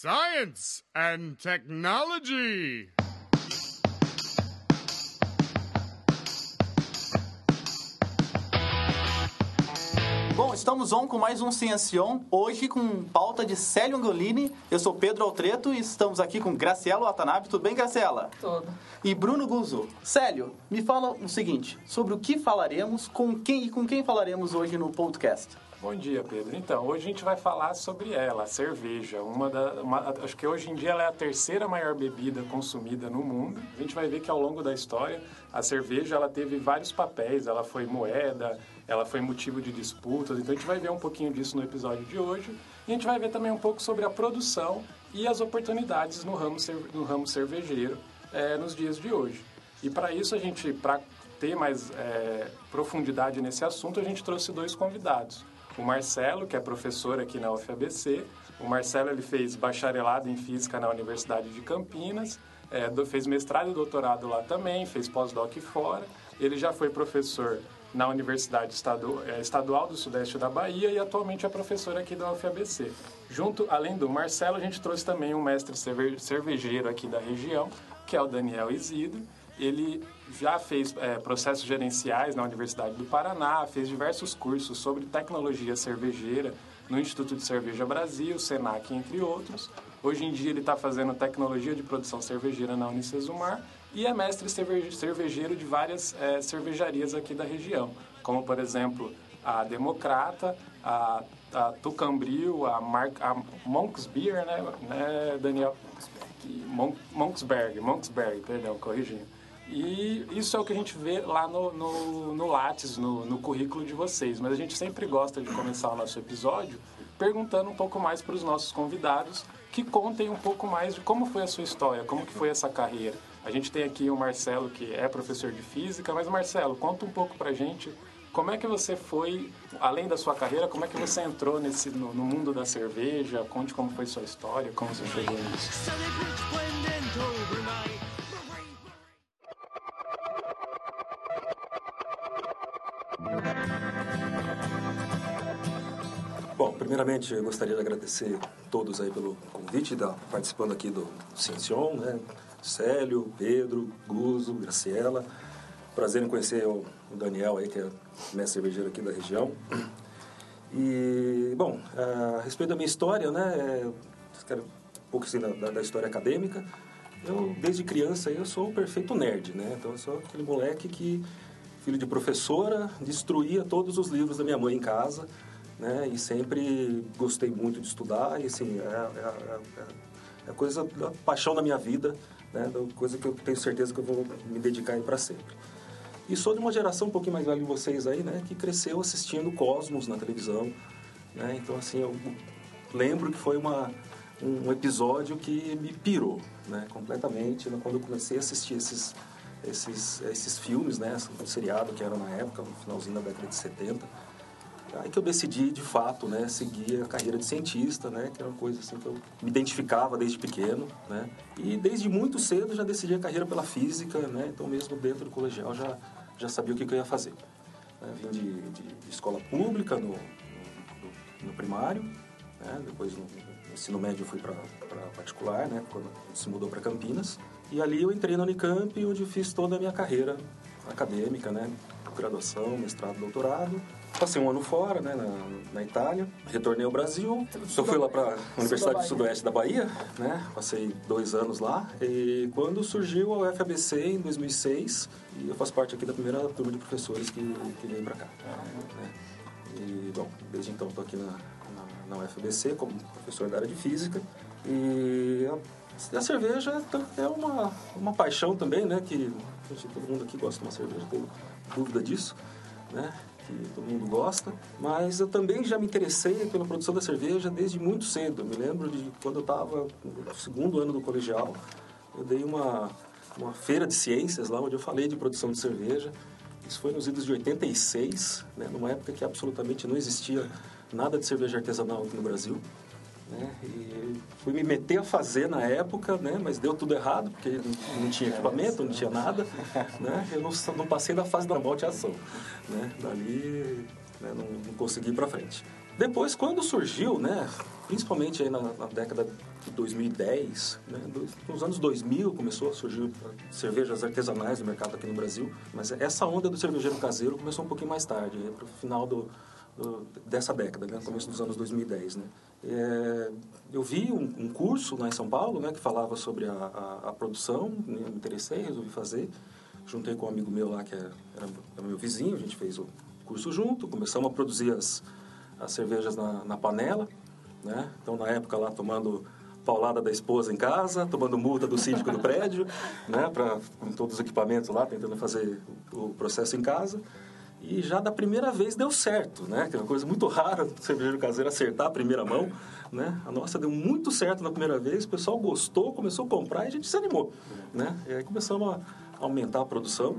Science and Technology. Bom, estamos on com mais um Ciencion, hoje com pauta de Célio Angolini. Eu sou Pedro Altreto e estamos aqui com Graciela Watanabe. Tudo bem, Graciela? Tudo. E Bruno Guzzo. Célio, me fala o seguinte, sobre o que falaremos, com quem e com quem falaremos hoje no podcast? Bom dia, Pedro. Então, hoje a gente vai falar sobre ela, a cerveja. Uma da, uma, acho que hoje em dia ela é a terceira maior bebida consumida no mundo. A gente vai ver que ao longo da história a cerveja ela teve vários papéis. Ela foi moeda, ela foi motivo de disputas. Então a gente vai ver um pouquinho disso no episódio de hoje. E a gente vai ver também um pouco sobre a produção e as oportunidades no ramo, no ramo cervejeiro é, nos dias de hoje. E para isso a gente, para ter mais é, profundidade nesse assunto, a gente trouxe dois convidados o Marcelo, que é professor aqui na UFABC. O Marcelo ele fez bacharelado em Física na Universidade de Campinas, é, fez mestrado e doutorado lá também, fez pós-doc fora. Ele já foi professor na Universidade é, Estadual do Sudeste da Bahia e atualmente é professor aqui da UFABC. Junto, além do Marcelo, a gente trouxe também um mestre cervejeiro aqui da região, que é o Daniel Isidro. Ele já fez é, processos gerenciais na Universidade do Paraná, fez diversos cursos sobre tecnologia cervejeira no Instituto de Cerveja Brasil, Senac, entre outros. Hoje em dia ele está fazendo tecnologia de produção cervejeira na Unicesumar e é mestre cervejeiro de várias é, cervejarias aqui da região, como por exemplo a Democrata, a, a Tucambril, a, a Monks Beer, né, né Daniel? Monksberg, Monksberg, perdão, corrigindo. E isso é o que a gente vê lá no, no, no Lattes, no, no currículo de vocês. Mas a gente sempre gosta de começar o nosso episódio perguntando um pouco mais para os nossos convidados que contem um pouco mais de como foi a sua história, como que foi essa carreira. A gente tem aqui o Marcelo, que é professor de física, mas Marcelo, conta um pouco para a gente como é que você foi, além da sua carreira, como é que você entrou nesse, no, no mundo da cerveja? Conte como foi sua história, como você chegou nisso. Bom, primeiramente eu gostaria de agradecer a todos aí pelo convite, da, participando aqui do Ciencion, né? Célio, Pedro, Guzo, Graciela. Prazer em conhecer o, Daniel aí, que é mestre cervejeiro aqui da região. E, bom, a respeito da minha história, né? É, quero um pouco assim da, da, história acadêmica. Eu, desde criança, eu sou o perfeito nerd, né? Então, eu sou aquele moleque que filho de professora, destruía todos os livros da minha mãe em casa, né? E sempre gostei muito de estudar e assim é, é, é, é coisa da paixão da minha vida, né? Coisa que eu tenho certeza que eu vou me dedicar aí para sempre. E sou de uma geração um pouquinho mais velha que vocês aí, né? Que cresceu assistindo Cosmos na televisão, né? Então assim eu lembro que foi uma um episódio que me pirou, né? Completamente, né? quando eu comecei a assistir esses esses, esses filmes, né? Um seriado que era na época, no finalzinho da década de 70. Aí que eu decidi, de fato, né, seguir a carreira de cientista, né, que era uma coisa assim que eu me identificava desde pequeno, né, e desde muito cedo já decidi a carreira pela física, né, então mesmo dentro do colegial já, já sabia o que, que eu ia fazer. Né, vim de, de, de, escola pública no, no, no primário, né, depois no, no ensino médio fui para particular, né, quando se mudou para Campinas, e ali eu entrei na Unicamp, onde fiz toda a minha carreira acadêmica, né? Graduação, mestrado, doutorado. Passei um ano fora, né, na, na Itália. Retornei ao Brasil. Eu fui lá para a Universidade do Sudoeste da Bahia, né? Passei dois anos lá. E quando surgiu a UFABC em 2006, e eu faço parte aqui da primeira turma de professores que, que veio para cá. Né? E, bom, desde então estou aqui na, na, na UFABC como professor da área de Física. E a cerveja é uma, uma paixão também, né? Que gente, todo mundo aqui gosta de uma cerveja, tenho dúvida disso, né? Que todo mundo gosta. Mas eu também já me interessei pela produção da cerveja desde muito cedo. Eu me lembro de quando eu estava no segundo ano do colegial, eu dei uma, uma feira de ciências lá, onde eu falei de produção de cerveja. Isso foi nos idos de 86, né? numa época que absolutamente não existia nada de cerveja artesanal aqui no Brasil. Né? E fui me meter a fazer na época, né? mas deu tudo errado, porque não, tinha equipamento, não tinha nada. Né? Eu não, não passei da fase da malteação. Né? Dali né? não, não consegui ir para frente. Depois, quando surgiu, né? principalmente aí na, na década de 2010, né? nos anos 2000 começou a surgir cervejas artesanais no mercado aqui no Brasil, mas essa onda do cervejeiro caseiro começou um pouquinho mais tarde, para o final do, dessa década, né? começo dos anos 2010. Né? É, eu vi um, um, curso lá em São Paulo né, que falava sobre a, a, a produção, né? me interessei, resolvi fazer. Juntei com um amigo meu lá que era, era meu vizinho, a gente fez o curso junto, começamos a produzir as, as cervejas na, na panela. Né? Então, na época lá, tomando paulada da esposa em casa, tomando multa do síndico do prédio, né, pra, com todos os equipamentos lá, tentando fazer o processo em casa. E já da primeira vez deu certo, né? Que é uma coisa muito rara do cervejeiro caseiro acertar a primeira mão, né? A nossa deu muito certo na primeira vez, o pessoal gostou, começou a comprar e a gente se animou, né? E aí começamos a aumentar a produção.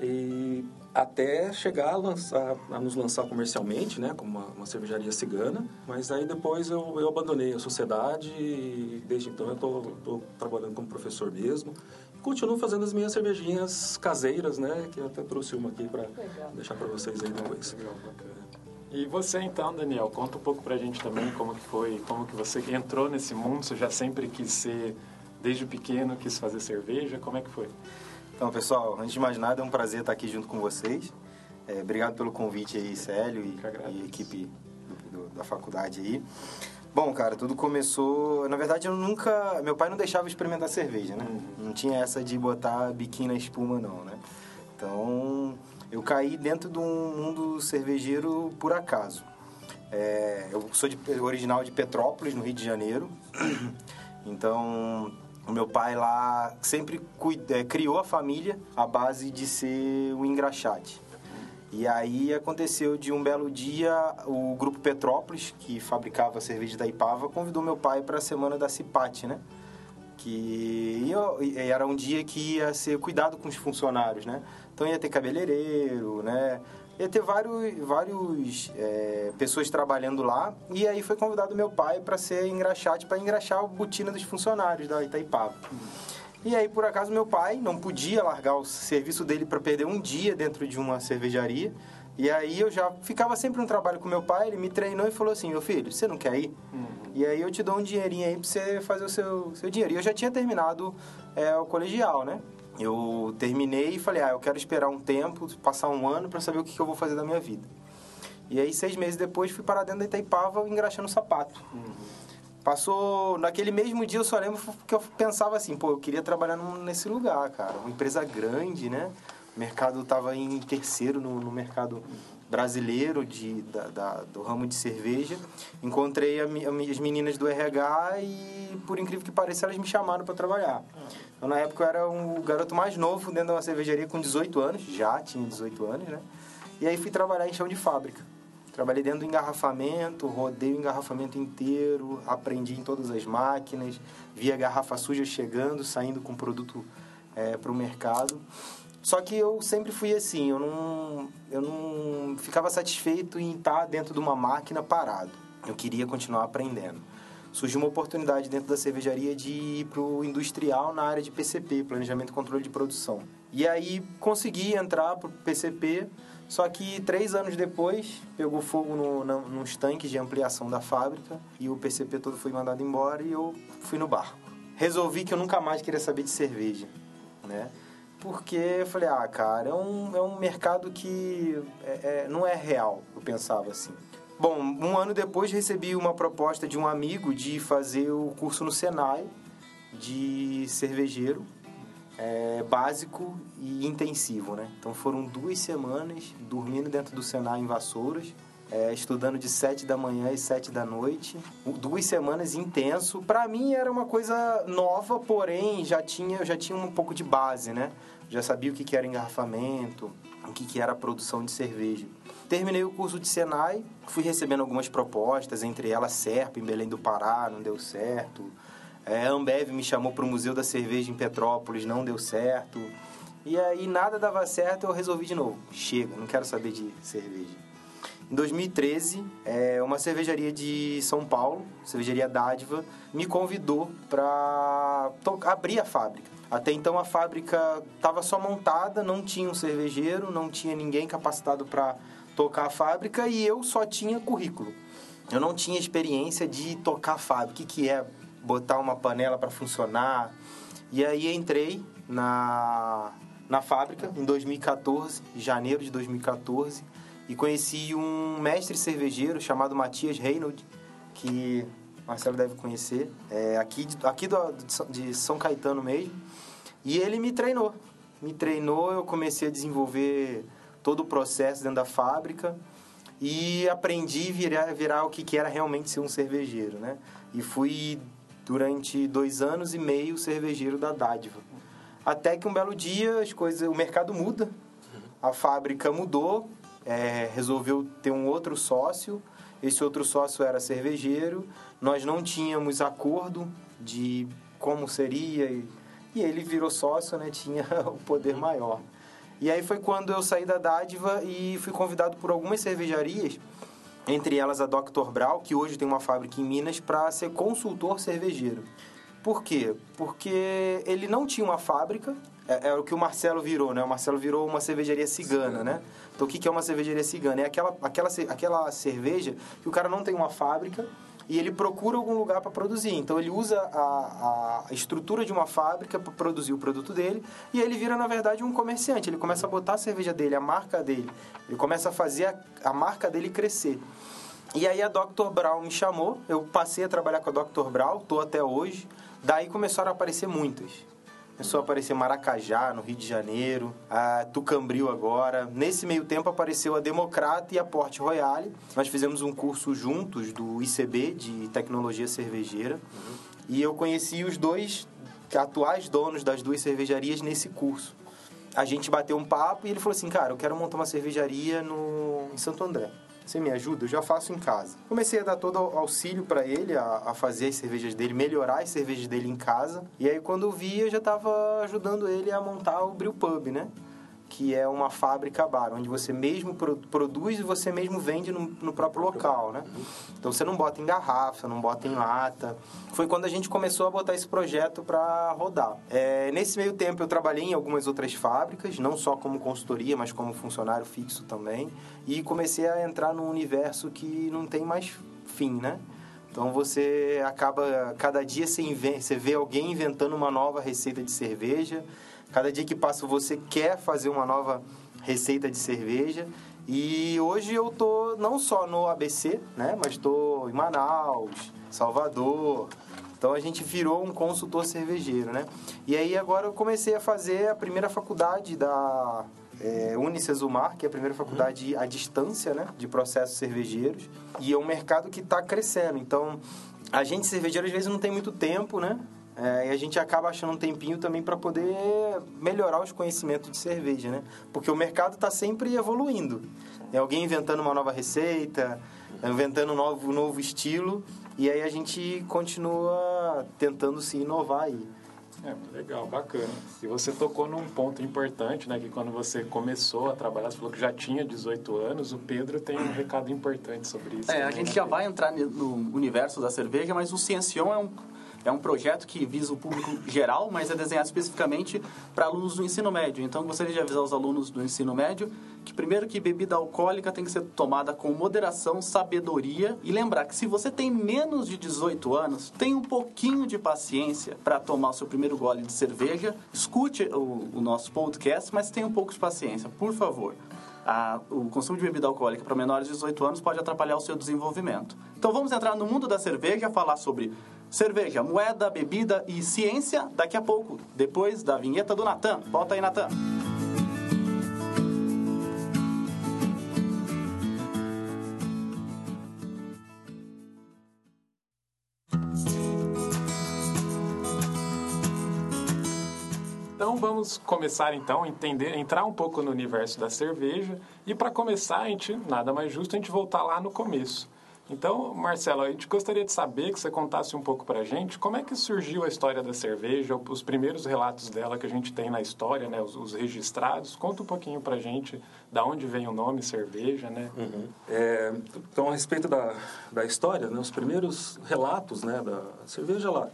E até chegar a, lançar, a nos lançar comercialmente, né, como uma, uma, cervejaria cigana. Mas aí depois eu, eu abandonei a sociedade e desde então eu estou trabalhando como professor mesmo. Continuo fazendo as minhas cervejinhas caseiras, né, que eu até trouxe uma aqui para deixar para vocês aí depois. Legal, e você então, Daniel, conta um pouco para a gente também como que foi, como que você entrou nesse mundo, você já sempre quis ser, desde pequeno, quis fazer cerveja, como é que foi? Então, pessoal, antes de mais nada, é um prazer estar aqui junto com vocês. É, obrigado pelo convite aí, Célio e, e equipe do, do, da faculdade aí. Bom, cara, tudo começou. Na verdade, eu nunca. Meu pai não deixava experimentar cerveja, né? Uhum. Não tinha essa de botar biquíni na espuma, não, né? Então, eu caí dentro de um mundo cervejeiro por acaso. É, eu sou de, original de Petrópolis, no Rio de Janeiro. Então, o meu pai lá sempre cuida, é, criou a família à base de ser um engraxate. E aí aconteceu de um belo dia, o grupo Petrópolis, que fabricava cerveja da Ipava, convidou meu pai para a semana da Cipate, né? Que era um dia que ia ser cuidado com os funcionários, né? Então ia ter cabeleireiro, né? ia ter vários, vários é, pessoas trabalhando lá. E aí foi convidado meu pai para ser engraxate, para engraxar a botina dos funcionários da Itaipava. E aí, por acaso, meu pai não podia largar o serviço dele para perder um dia dentro de uma cervejaria. E aí eu já ficava sempre no trabalho com meu pai, ele me treinou e falou assim, meu filho, você não quer ir? Uhum. E aí eu te dou um dinheirinho aí para você fazer o seu, seu dinheiro. E eu já tinha terminado é, o colegial, né? eu terminei e falei, ah, eu quero esperar um tempo, passar um ano para saber o que, que, eu vou fazer da minha vida. E aí, seis meses depois, fui parar dentro da Itaipava engraxando sapato. Uhum. Passou, naquele mesmo dia, eu só lembro que eu pensava assim, pô, eu queria trabalhar nesse lugar, cara. Uma empresa grande, né? O mercado estava em terceiro no, no mercado brasileiro de, da, da, do ramo de cerveja. Encontrei a, a, as meninas do RH e, por incrível que pareça, elas me chamaram para trabalhar. Então, na época, eu era um garoto mais novo dentro de uma cervejaria com 18 anos, já tinha 18 anos, né? E aí fui trabalhar em chão de fábrica. Trabalhei dentro do engarrafamento, rodei o engarrafamento inteiro, aprendi em todas as máquinas, via garrafa suja chegando, saindo com produto é, para o mercado. Só que eu sempre fui assim, eu não, eu não ficava satisfeito em estar dentro de uma máquina parado. Eu queria continuar aprendendo. Surgiu uma oportunidade dentro da cervejaria de ir para o industrial na área de PCP, Planejamento e Controle de Produção. E aí consegui entrar para o PCP, só que três anos depois pegou fogo no, no, nos tanques de ampliação da fábrica e o PCP todo foi mandado embora e eu fui no barco. Resolvi que eu nunca mais queria saber de cerveja, né? porque eu falei, ah, cara, é um, é um mercado que é, é, não é real, eu pensava assim. Bom, um ano depois recebi uma proposta de um amigo de fazer o curso no Senai de cervejeiro, é, básico e intensivo, né? Então foram duas semanas dormindo dentro do Senai em Vassouras, é, estudando de sete da manhã e sete da noite, duas semanas intenso. Para mim era uma coisa nova, porém já tinha, já tinha um pouco de base, né? já sabia o que, era engarrafamento, o que, que era produção de cerveja. Terminei o curso de Senai, fui recebendo algumas propostas, entre elas Serpa, em Belém do Pará, não deu certo. É, a Ambev me chamou para o Museu da Cerveja em Petrópolis, não deu certo. E aí nada dava certo, eu resolvi de novo. Chega, não quero saber de cerveja. Em 2013, é, uma cervejaria de São Paulo, cervejaria Dádiva, me convidou para abrir a fábrica. Até então a fábrica estava só montada, não tinha um cervejeiro, não tinha ninguém capacitado para tocar a fábrica e eu só tinha currículo. eu não tinha experiência de tocar fábrica. O que, que é botar uma panela para funcionar? E aí entrei na, na fábrica em 2014, janeiro de 2014, e conheci um mestre cervejeiro chamado Matias Reynolds, que Marcelo deve conhecer, é aqui, aqui do, de São Caetano mesmo. E ele me treinou. Me treinou, eu comecei a desenvolver todo o processo dentro da fábrica e aprendi a virar, virar o que, que era realmente ser um cervejeiro, né? E fui, durante dois anos e meio, cervejeiro da Dádiva. Até que um belo dia as coisas, o mercado muda, a fábrica mudou, é, resolveu ter um outro sócio, esse outro sócio era cervejeiro, nós não tínhamos acordo de como seria e, e ele virou sócio, né? Tinha o poder maior. E aí foi quando eu saí da dádiva e fui convidado por algumas cervejarias, entre elas a Dr. Brau, que hoje tem uma fábrica em Minas, para ser consultor cervejeiro. Por quê? Porque ele não tinha uma fábrica, é, é, o que o Marcelo virou, né? O Marcelo virou uma cervejaria cigana, né? Então o que é uma cervejaria cigana? É aquela, aquela, aquela cerveja que o cara não tem uma fábrica, e ele procura algum lugar para produzir. Então ele usa a, a estrutura de uma fábrica para produzir o produto dele e ele vira, na verdade, um comerciante. Ele começa a botar a cerveja dele, a marca dele, ele começa a fazer a, a marca dele crescer. E aí a Dr. Brown me chamou, eu passei a trabalhar com a Dr. Brown, estou até hoje. Daí começaram a aparecer muitas. Começou a aparecer Maracajá, no Rio de Janeiro, a Tucambril agora. Nesse meio tempo apareceu a Democrata e a Porte Royale. Nós fizemos um curso juntos do ICB, de Tecnologia Cervejeira. Uhum. E eu conheci os dois atuais donos das duas cervejarias nesse curso. A gente bateu um papo e ele falou assim, cara, eu quero montar uma cervejaria no... em Santo André. Você me ajuda? Eu já faço em casa. Comecei a dar todo auxílio para ele, a, a, fazer as cervejas dele, melhorar as cervejas dele em casa. E aí, quando eu vi, eu já estava ajudando ele a montar o Brew Pub, né? Que é uma fábrica bar, onde você mesmo produz e você mesmo vende no, no, próprio local, né? Então você não bota em garrafa, não bota em lata. Foi quando a gente começou a botar esse projeto para rodar. É, nesse meio tempo eu trabalhei em algumas outras fábricas, não só como consultoria, mas como funcionário fixo também, e comecei a entrar num universo que não tem mais fim, né? Então você acaba, cada dia você, você vê alguém inventando uma nova receita de cerveja, Cada dia que passa você quer fazer uma nova receita de cerveja. E hoje eu tô não só no ABC, né, mas estou em Manaus, Salvador. Então a gente virou um consultor cervejeiro, né? E aí agora eu comecei a fazer a primeira faculdade da é, Unicesumar, que é a primeira faculdade à distância, né, de processos cervejeiros. E é um mercado que está crescendo. Então a gente cervejeiro às vezes não tem muito tempo, né? É, e a gente acaba achando um tempinho também para poder melhorar os conhecimentos de cerveja, né? Porque o mercado está sempre evoluindo. É alguém inventando uma nova receita, inventando um novo, novo estilo, e aí a gente continua tentando se inovar aí. É, legal, bacana. E você tocou num ponto importante, né? Que quando você começou a trabalhar, você falou que já tinha 18 anos. O Pedro tem um recado importante sobre isso. É, a gente já vai entrar no universo da cerveja, mas o Ciencion é um é um projeto que visa o público geral, mas é desenhado especificamente para alunos do ensino médio. Então, gostaria de avisar os alunos do ensino médio que, primeiro, que bebida alcoólica tem que ser tomada com moderação, sabedoria e lembrar que se você tem menos de 18 anos, tenha um pouquinho de paciência para tomar o seu primeiro gole de cerveja. Escute o, o nosso podcast, mas tenha um pouco de paciência, por favor. A, o consumo de bebida alcoólica para menores de 18 anos pode atrapalhar o seu desenvolvimento. Então vamos entrar no mundo da cerveja, falar sobre cerveja, moeda, bebida e ciência daqui a pouco, depois da vinheta do Natan. Volta aí, Natan. Então vamos começar então a entender, entrar um pouco no universo da cerveja e para começar a gente nada mais justo a gente voltar lá no começo. Então, Marcelo, a gente gostaria de saber que você contasse um pouco para a gente como é que surgiu a história da cerveja, os primeiros relatos dela que a gente tem na história, né, os, os registrados. Conta um pouquinho para a gente da onde vem o nome cerveja, né? Uhum. É, então, a respeito da, da história, né, os primeiros relatos né, da cerveja, ela,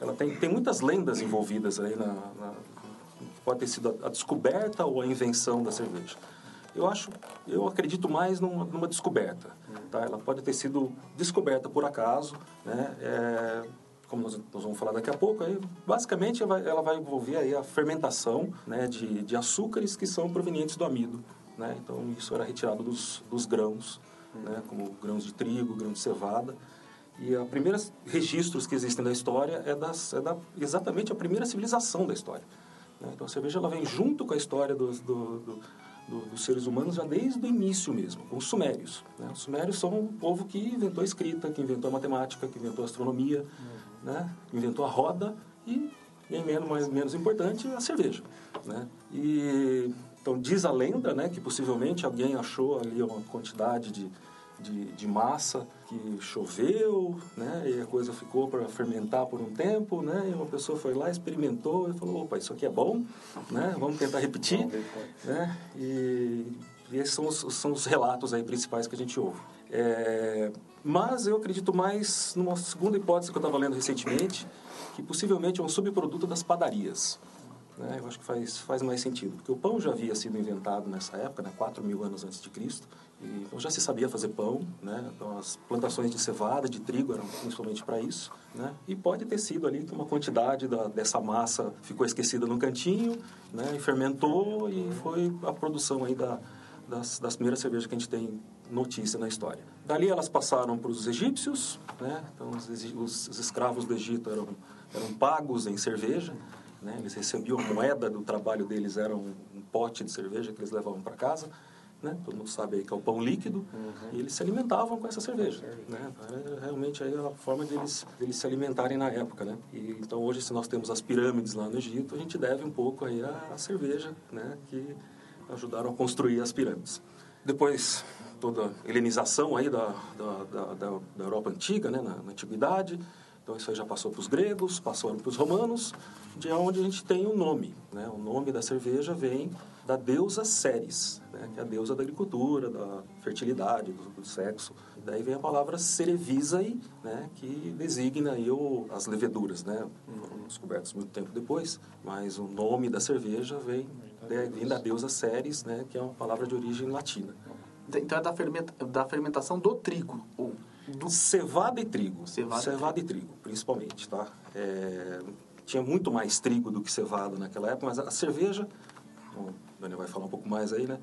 ela tem, tem muitas lendas envolvidas aí na, na pode ter sido a descoberta ou a invenção da cerveja. Eu acho, eu acredito mais numa, numa descoberta. Tá? Ela pode ter sido descoberta por acaso, né? É, como nós, nós, vamos falar daqui a pouco, aí, basicamente ela vai, ela vai envolver aí a fermentação né, de, de açúcares que são provenientes do amido. Né? Então, isso era retirado dos, dos grãos, né? como grãos de trigo, grãos de cevada. E os primeiros registros que existem da história é, das, é da, exatamente a primeira civilização da história. Né? Então, a cerveja ela vem junto com a história do, do, do do, dos seres humanos já desde o início mesmo, com os sumérios. Né? Os sumérios são um povo que inventou a escrita, que inventou a matemática, que inventou a astronomia, uhum. né? inventou a roda e, em menos, mais, menos importante, a cerveja. Né? E, então, diz a lenda né, que possivelmente alguém achou ali uma quantidade de de, de massa que choveu, né? E a coisa ficou para fermentar por um tempo, né? E uma pessoa foi lá, experimentou e falou, opa, isso aqui é bom, né? Vamos tentar repetir, né? E, e esses são os, são os relatos aí principais que a gente ouve. É, mas eu acredito mais numa segunda hipótese que eu estava lendo recentemente, que possivelmente é um subproduto das padarias. Né? Eu acho que faz, faz mais sentido, porque o pão já havia sido inventado nessa época, né? 4 mil anos antes de Cristo, então já se sabia fazer pão, né? Então as plantações de cevada, de trigo eram principalmente para isso, né? E pode ter sido ali que uma quantidade da, dessa massa ficou esquecida no cantinho, né? E fermentou e foi a produção aí da, das, das primeiras cervejas que a gente tem notícia na história. Dali elas passaram para os egípcios, né? Então os, os, escravos do Egito eram, eram pagos em cerveja, né? Eles recebiam moeda do trabalho deles, era um, um pote de cerveja que eles levavam para casa. Né? Todo mundo sabe aí que é o pão líquido. Uhum. E eles se alimentavam com essa cerveja. Né? É realmente aí a forma deles, deles se alimentarem na época. Né? E, então hoje, se nós temos as pirâmides lá no Egito, a gente deve um pouco aí à, cerveja né? que ajudaram a construir as pirâmides. Depois, toda a helenização aí da, da, da, da Europa Antiga, né? na, na Antiguidade. Então isso aí já passou para os gregos, passou para os romanos, de onde a gente tem o nome. Né? O nome da cerveja vem da deusa Ceres, né? que é a deusa da agricultura, da fertilidade, do, do sexo. E daí vem a palavra cerevisae, né? que designa aí o, as leveduras. Né? Foram descobertos muito tempo depois, mas o nome da cerveja vem, né? vem da deusa Ceres, né? que é uma palavra de origem latina. Então é da, fermenta, da fermentação do trigo, ou do cevada e trigo. Cevada, cevada e trigo, principalmente, tá? É, tinha muito mais trigo do que cevada naquela época, mas a cerveja, Daniel vai falar um pouco mais aí, né?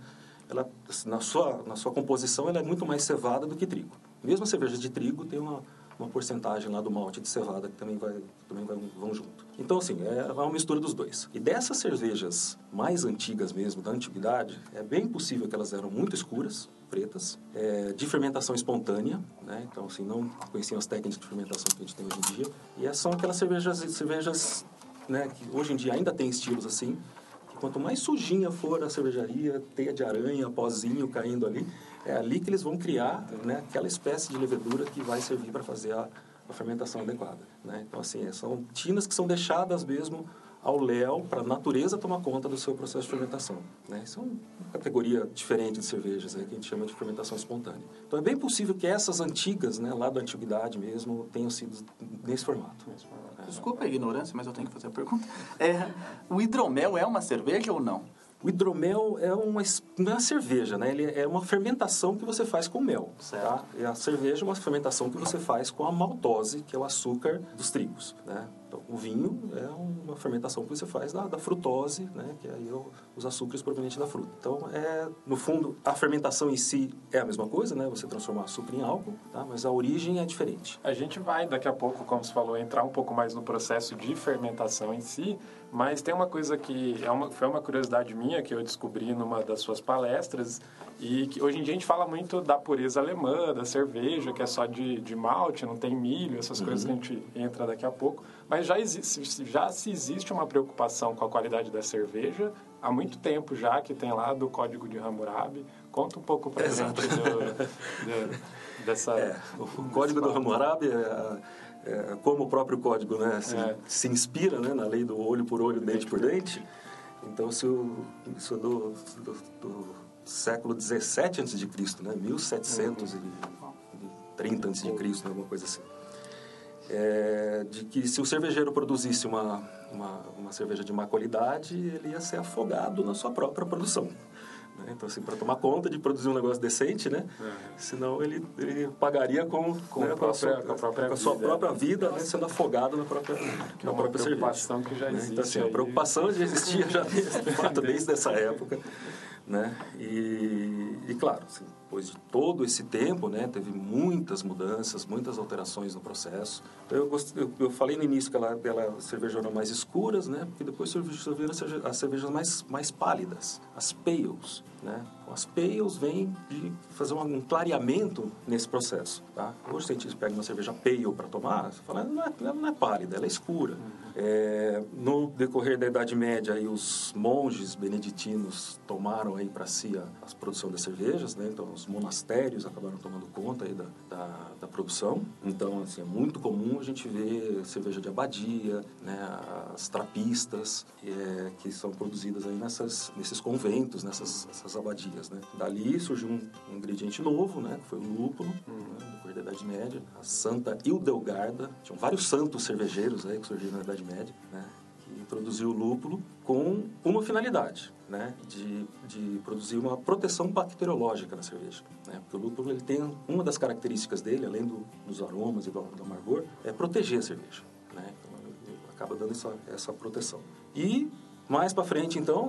Ela, na sua, na sua composição, ela é muito mais cevada do que trigo. Mesmo a cerveja de trigo tem uma, uma porcentagem lá do malte de cevada que também, vai, também vai, vão junto. Então, assim, é uma mistura dos dois. E dessas cervejas mais antigas mesmo, da antiguidade, é bem possível que elas eram muito escuras, pretas, é, de fermentação espontânea, né? Então, assim, não conheciam as técnicas de fermentação que a gente tem hoje em dia. E são aquelas cervejas, cervejas né, que hoje em dia ainda tem estilos assim, quanto mais sujinha for a cervejaria, teia de aranha, pozinho caindo ali, é ali que eles vão criar né, aquela espécie de levedura que vai servir para fazer a, a fermentação adequada. Né? Então, assim, são tinas que são deixadas mesmo ao léu para a natureza tomar conta do seu processo de fermentação. Né? Isso é uma categoria diferente de cervejas, né? que a gente chama de fermentação espontânea. Então é bem possível que essas antigas, né, lá da antiguidade mesmo, tenham sido nesse formato. Desculpa a ignorância, mas eu tenho que fazer a pergunta. É, o hidromel é uma cerveja ou não? O hidromel é uma, não é uma cerveja, né? Ele é uma fermentação que você faz com mel. Certo. Tá? E a cerveja é uma fermentação que você faz com a maltose, que é o açúcar dos trigos. Né? Então, o vinho é uma fermentação que você faz da, da frutose, né? que é aí os açúcares provenientes da fruta. Então, é, no fundo, a fermentação em si é a mesma coisa, né? você transformar açúcar em álcool, tá? mas a origem é diferente. A gente vai, daqui a pouco, como você falou, entrar um pouco mais no processo de fermentação em si, mas tem uma coisa que é uma, foi uma curiosidade minha que eu descobri numa das suas palestras e que hoje em dia a gente fala muito da pureza alemã, da cerveja, que é só de, de malte, não tem milho, essas uhum. coisas que a gente entra daqui a pouco. Mas já, existe, já se existe uma preocupação com a qualidade da cerveja há muito tempo já, que tem lá do Código de Hammurabi. Conta um pouco para a gente do, do, dessa... É, o Código do Hammurabi é, é, como o próprio código né, se, é. se inspira né, na lei do olho por olho, dente por dente. Então, isso, isso é do, do, do século 17 a.C., né? 1730 a.C., né? alguma coisa assim. É, de que se o cervejeiro produzisse uma, uma, uma, cerveja de má qualidade, ele ia ser afogado na sua própria produção. Né? Então, assim, para tomar conta de produzir um negócio decente, né? Senão ele, ele pagaria com, Com né, a própria- com a própria com a sua vida. própria vida, né, sendo afogado na própria, Que é na própria cerveja. preocupação que já né? existe. Então, assim, a preocupação já existia já de desde essa época, né? E, e claro, assim, depois de todo esse tempo, né, teve muitas mudanças, muitas alterações no processo. Então, eu, eu, falei no início que ela, ela cervejas eram mais escuras, né? Porque depois surgiram as cerve- as cervejas mais, mais pálidas, as pales, né? As pales vêm de fazer um, clareamento nesse processo, tá? Hoje, se a gente pega uma cerveja pale para tomar, você fala, não é, ela não é pálida, ela é escura. É, no decorrer da Idade Média, aí, os monges beneditinos tomaram aí para si a, a produção das cervejas, né? Então, os monastérios acabaram tomando conta aí da, da, da produção. Então, assim, é muito comum a gente ver cerveja de abadia, né? As trapistas, é, que são produzidas aí nessas, nesses conventos, nessas essas abadias, né? Dali surgiu um, um ingrediente novo, né? Que foi o lúpulo, né? no decorrer da Idade Média. A Santa Hildegarda, tinham vários santos cervejeiros aí que surgiram na Idade Média, né? que introduziu o lúpulo com uma finalidade, né, de, de produzir uma proteção bacteriológica na cerveja, né, porque o lúpulo ele tem uma das características dele, além do, dos aromas e do, do amargor, é proteger a cerveja, né, então acaba dando essa, essa proteção. E mais para frente, então,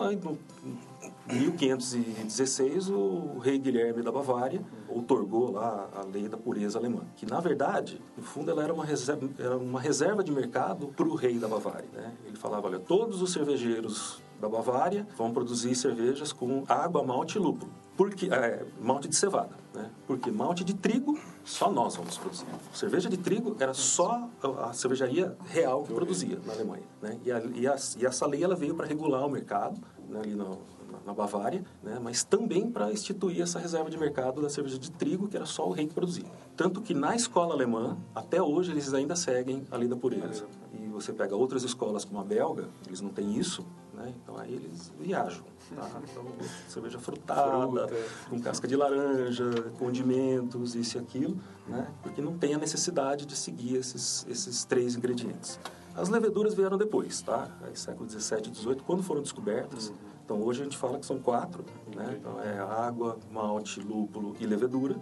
1516, o rei Guilherme da Bavária outorgou lá a lei da pureza alemã, que na verdade, no fundo, ela era uma reserva, era uma reserva de mercado para o rei da Bavária. Né? Ele falava, olha, todos os cervejeiros da Bavária vão produzir cervejas com água, malte e lúpulo. Porque, é, malte de cevada, né? Porque malte de trigo, só nós vamos produzir. Cerveja de trigo era só a, cervejaria real que produzia na Alemanha, né? E, a, e, a, e essa lei ela veio para regular o mercado, né, ali no, na, na Bavária, né? Mas também para instituir essa reserva de mercado da cerveja de trigo, que era só o rei que produzia. Tanto que na escola alemã, até hoje, eles ainda seguem a lei da pureza. E você pega outras escolas como a belga, eles não têm isso, né? Então aí eles viajam. Tá? Então, cerveja frutada, Fruta. com casca de laranja, condimentos, isso e aquilo, né? Porque não tem a necessidade de seguir esses, esses três ingredientes. As leveduras vieram depois, tá? Aí, século 17 e 18, quando foram descobertas. Então hoje a gente fala que são quatro, né? Então é água, malte, lúpulo e levedura,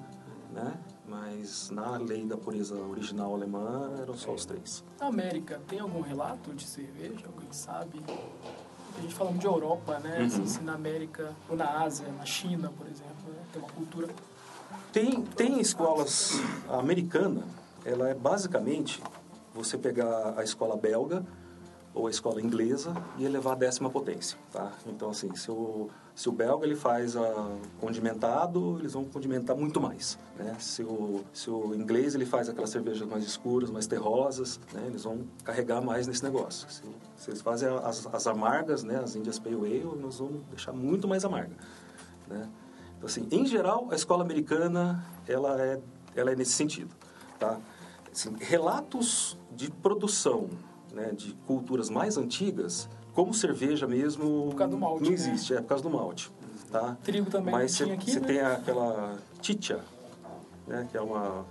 né? Mas na lei da pureza original alemã eram só os três. Na América, tem algum relato de cerveja? Alguém sabe? A gente fala muito de Europa, né? Uhum. Assim, se na América, ou na Ásia, na China, por exemplo, né? tem uma cultura. Tem, tem escolas a americana, ela é basicamente você pegar a escola belga ou a escola inglesa e elevar a décima potência, tá? Então, assim, se o, se o belga ele faz a condimentado, eles vão condimentar muito mais, né? Se o, se o inglês ele faz aquelas cervejas mais escuras, mais terrosas, né? Eles vão carregar mais nesse negócio. Se, se eles fazem as, as amargas, né? As Indias Pale Ale, nós vamos deixar muito mais amarga, né? Então, assim, em geral, a escola americana, ela é, ela é nesse sentido, tá? Assim, relatos de produção né, de culturas mais antigas, como cerveja mesmo, Por causa do malte, não né? existe, é por causa do malte, tá? Trigo também Mas você né? tem aquela chicha, né, que é uma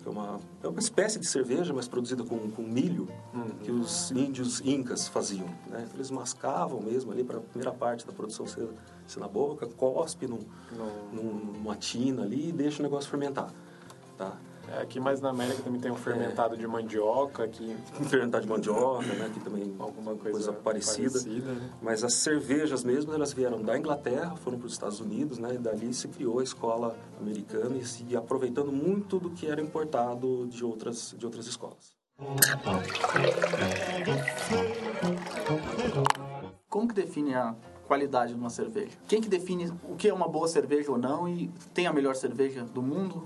que é uma, é uma espécie de cerveja, mas produzida com, com milho, Uhum. que os índios incas faziam. Né? Eles mascavam mesmo ali para a primeira parte da produção ser, ser na boca, cospe num, num- numa tina ali e deixa o negócio fermentar. Tá? É, aqui mais na América também tem um fermentado de mandioca, que Fermentar de mandioca, né? que também alguma coisa, parecida. parecida, né? Mas as cervejas mesmo, elas vieram da Inglaterra, foram para os Estados Unidos, né? E dali se criou a escola americana e se aproveitando muito do que era importado de outras, de outras escolas. Como que define a qualidade de uma cerveja? Quem que define o que é uma boa cerveja ou não e tem a melhor cerveja do mundo?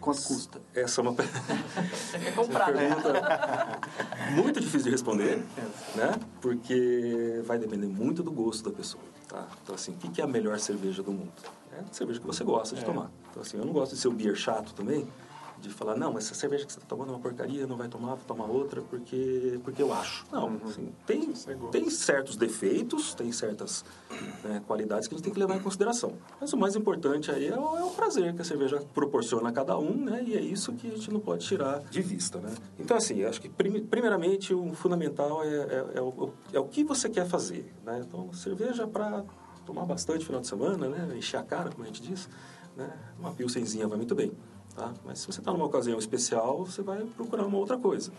Quanto custa? Essa é uma É comprar, né? pergunta muito difícil de responder, né? Porque vai depender muito do gosto da pessoa, tá? Então, assim, o que que é a melhor cerveja do mundo? É a cerveja que você gosta de tomar. Então, assim, eu não gosto de ser o beer chato também, de falar, não, essa cerveja que você está tomando é uma porcaria, não vai tomar, vou tomar outra porque, porque eu acho. Não, assim, tem, tem certos defeitos, tem certas né, qualidades que a gente tem que levar em consideração. Mas o mais importante aí é o, é o prazer que a cerveja proporciona a cada um, né? E é isso que a gente não pode tirar de vista, né? Então, assim, acho que prime- primeiramente o fundamental é, é, é o, é o que você quer fazer, né? Então, cerveja para tomar bastante final de semana, né? Encher a cara, como a gente diz, né? Uma pilsenzinha vai muito bem, tá? Mas se você está numa ocasião especial, você vai procurar uma outra coisa.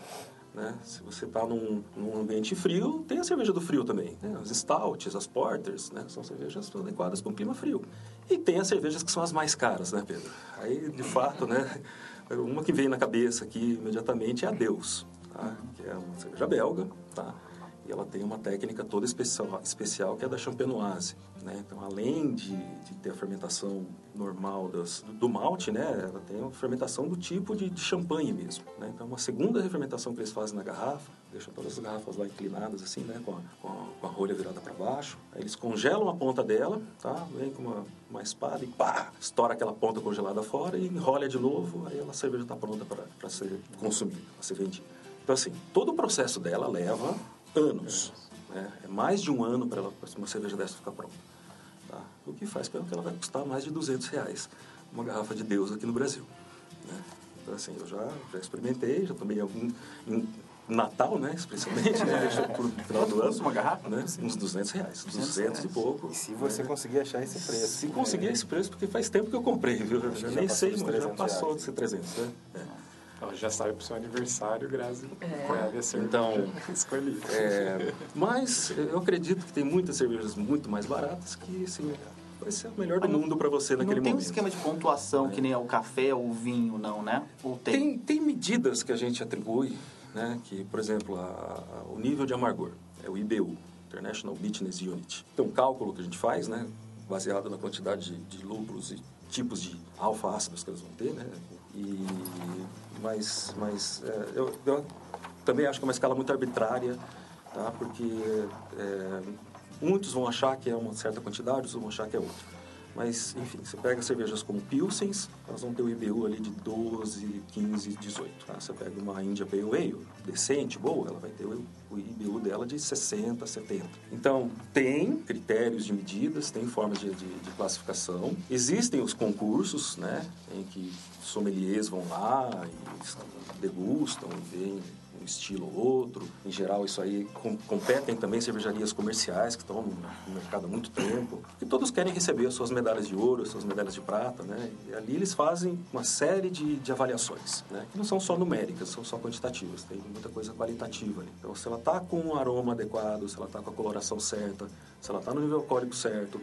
Né? Se você está num, num, ambiente frio, tem a cerveja do frio também. Né? As stouts, as porters, né? são cervejas adequadas para um clima frio. E tem as cervejas que são as mais caras, né, Pedro? Aí, de fato, né, uma que vem na cabeça aqui imediatamente é a Deus, tá? que é uma cerveja belga, tá? E ela tem uma técnica toda especial, especial que é da champenoise. Né? Então, além de, de ter a fermentação normal das, do, do, malte, né? ela tem a fermentação do tipo de, de champanhe mesmo. Né? Então, uma segunda refermentação que eles fazem na garrafa, deixam todas as garrafas lá inclinadas assim, né? com, a, com, a, com a rolha virada para baixo. Aí eles congelam a ponta dela, tá? vem com uma, uma espada e pá, estoura aquela ponta congelada fora e enrola de novo, aí a cerveja está pronta para ser consumida, para ser vendida. Então, assim, todo o processo dela leva anos. Né? É mais de um ano para uma cerveja dessa ficar pronta. Tá? O que faz com que ela vai custar mais de 200 reais uma garrafa de Deus aqui no Brasil. Né? Então, assim, eu já, já experimentei, já tomei algum... Em Natal, né? Especialmente, né? Por final do ano. uma garrafa? Né? Uns 200 reais. 200, 200 e pouco. E se você né? conseguir achar esse preço? Se conseguir é. esse preço, porque faz tempo que eu comprei, viu? Eu já, já nem sei, mas já passou reais. de ser 300, né? É. Ela já sabe pro seu aniversário, Grazi. É. Então, escolhi. É, mas eu acredito que tem muitas cervejas muito mais baratas que, assim, vai ser o melhor do não, mundo para você naquele momento. Não tem um esquema de pontuação é. que nem é o café ou o vinho, não, né? Ou tem? tem? Tem medidas que a gente atribui, né? Que, por exemplo, a, a, o nível de amargor, é o IBU, International Bitterness Unit. Tem um cálculo que a gente faz, né? Baseado na quantidade de, de lúpulos e tipos de alfa-ácidos que eles vão ter, né? E, mas mas é, eu, eu, também acho que é uma escala muito arbitrária, tá? porque é, muitos vão achar que é uma certa quantidade, outros vão achar que é outra. Mas, enfim, você pega cervejas como Pilsens, elas vão ter o IBU ali de 12, 15, 18. Tá? Você pega uma India Pale Ale, decente, boa, ela vai ter o, o IBU dela de 60, 70. Então, tem critérios de medidas, tem formas de, de, de classificação. Existem os concursos, né, em que sommeliers vão lá e degustam e veem estilo ou outro. Em geral, isso aí com, competem também cervejarias comerciais que estão no mercado há muito tempo. E todos querem receber as suas medalhas de ouro, as suas medalhas de prata, né? E ali eles fazem uma série de, de avaliações, né? Que não são só numéricas, são só quantitativas. Tem muita coisa qualitativa ali. Então, se ela está com um aroma adequado, se ela está com a coloração certa, se ela está no nível alcoólico certo,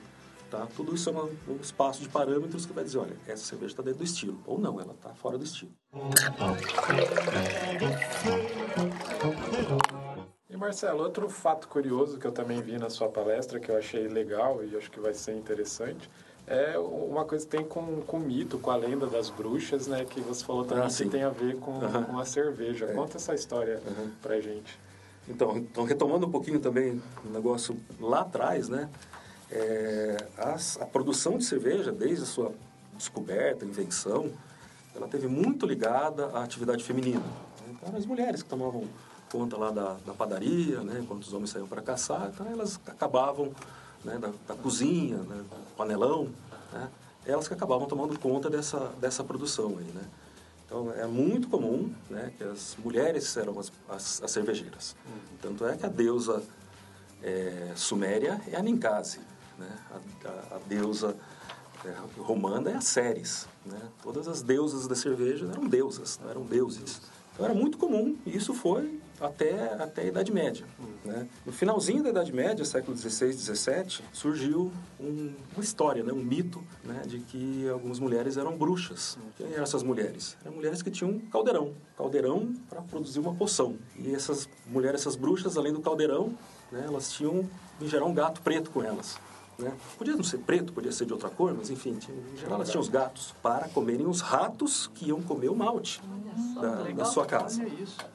Tá? Tudo isso é uma, um espaço de parâmetros que vai dizer, olha, essa cerveja está dentro do estilo. Ou não, ela está fora do estilo. E Marcelo, outro fato curioso que eu também vi na sua palestra, que eu achei legal e acho que vai ser interessante, é uma coisa que tem com, com o mito, com a lenda das bruxas, né? Que você falou também ah, que tem a ver com, uhum. com a cerveja. É. Conta essa história uhum. pra gente. Então, então, retomando um pouquinho também o negócio lá atrás, né? É, a produção de cerveja, desde a sua descoberta, invenção, ela teve muito ligada à atividade feminina. Então, as mulheres que tomavam conta lá da, da padaria, né, quando os homens saíam para caçar, então elas acabavam né, da, da, cozinha, né, do panelão, né, elas que acabavam tomando conta dessa, dessa produção aí, né. Então, é muito comum né, que as mulheres eram as, as, as cervejeiras. Uhum. Tanto é que a deusa é, suméria é a Ninkasi, né? A, a, a deusa é, romana é a Ceres. Né? Todas as deusas da cerveja eram deusas, não eram deuses. Então era muito comum, e isso foi até, até a Idade Média. Né? No finalzinho da Idade Média, século XVI, XVII, surgiu um, uma história, né? um mito né? de que algumas mulheres eram bruxas. Quem eram essas mulheres? Eram mulheres que tinham um caldeirão, caldeirão para produzir uma poção. E essas mulheres, essas bruxas, além do caldeirão, né? elas tinham, em geral, um gato preto com elas. Né? Podia não ser preto, podia ser de outra cor, mas enfim, tinha, em geral elas tinham os gatos para comerem os ratos que iam comer o malte da, da, sua casa.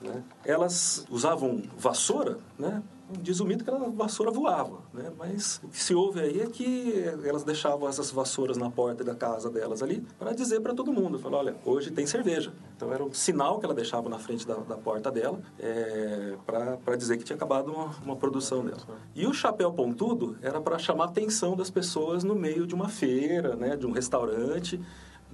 Né? Elas usavam vassoura, né? Diz o mito que a vassoura voava, né? Mas o que se ouve aí é que elas deixavam essas vassouras na porta da casa delas ali para dizer para todo mundo, falar, olha, hoje tem cerveja. Então era um sinal que ela deixava na frente da, da porta dela é, para dizer que tinha acabado uma, uma, produção dela. E o chapéu pontudo era para chamar a atenção das pessoas no meio de uma feira, né? De um restaurante.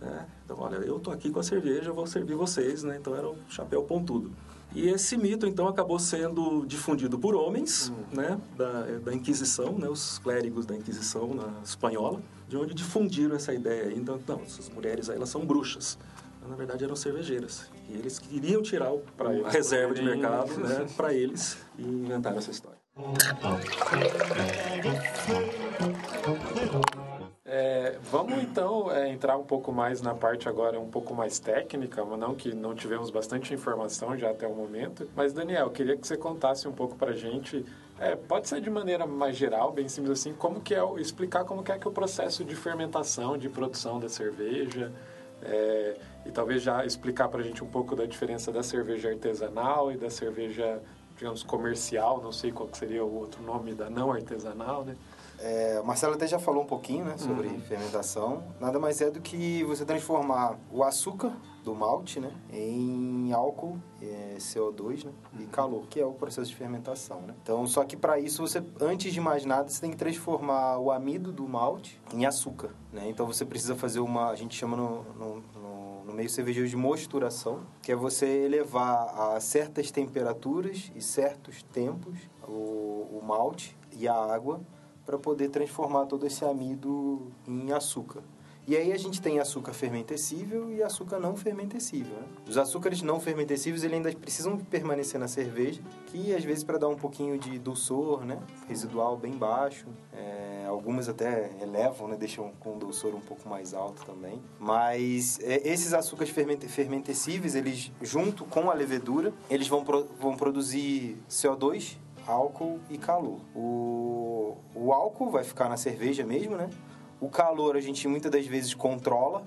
Né? Então, olha, eu tô aqui com a cerveja, vou servir vocês, né? Então era o chapéu pontudo. E esse mito, então, acabou sendo difundido por homens né, da, da Inquisição, né, os clérigos da Inquisição na espanhola, de onde difundiram essa ideia. Então, não, essas mulheres aí, elas são bruxas. Mas, na verdade, eram cervejeiras. E eles queriam tirar o, Pra a reserva de mercado né, para eles e inventaram essa história. Vamos então é, entrar um pouco mais na parte agora um pouco mais técnica, mas não que não tivemos bastante informação já até o momento. Mas Daniel, queria que você contasse um pouco pra gente, é, pode ser de maneira mais geral, bem simples assim, como que é explicar como que é que o processo de fermentação, de produção da cerveja, é, e talvez já explicar pra gente um pouco da diferença da cerveja artesanal e da cerveja digamos comercial, não sei qual seria o outro nome da não artesanal, né? É, Marcelo até já falou um pouquinho né, sobre Uhum. fermentação. Nada mais é do que você transformar o açúcar do malte né, em álcool, é, CO2 né, Uhum. e calor, que é o processo de fermentação. Né? Então, só que para isso, você, antes de mais nada, você tem que transformar o amido do malte em açúcar. Né? Então, você precisa fazer uma, a gente chama no, no, no, no meio cervejeiro de mosturação, que é você elevar a certas temperaturas e certos tempos o, o malte e a água para poder transformar todo esse amido em açúcar. E aí a gente tem açúcar fermentecível e açúcar não fermentecível. Né? Os açúcares não fermentecíveis eles ainda precisam permanecer na cerveja, que às vezes para dar um pouquinho de dulçor, né? residual bem baixo. É, algumas até elevam, né? deixam com dulçor um pouco mais alto também. Mas é, esses açúcares fermente- fermentecíveis, eles junto com a levedura, eles vão, pro- vão produzir CO2 álcool e calor. O, o álcool vai ficar na cerveja mesmo, né? O calor a gente muitas das vezes controla.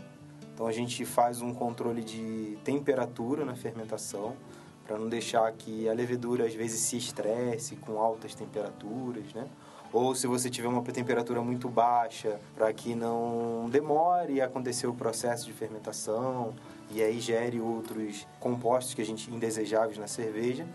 Então a gente faz um controle de temperatura na fermentação para não deixar que a levedura às vezes se estresse com altas temperaturas, né? Ou se você tiver uma temperatura muito baixa, para que não demore a acontecer o processo de fermentação e aí gere outros compostos que a gente indesejáveis na cerveja.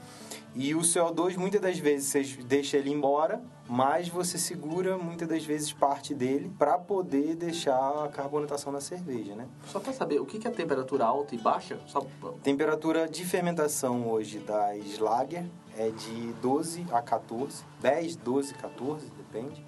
E o CO2 muitas das vezes você deixa ele embora, mas você segura muitas das vezes parte dele para poder deixar a carbonatação na cerveja, né? Só para saber, o que que é temperatura alta e baixa? Só... Temperatura de fermentação hoje das Lager é de 12 a 14, 10, 12, 14, depende.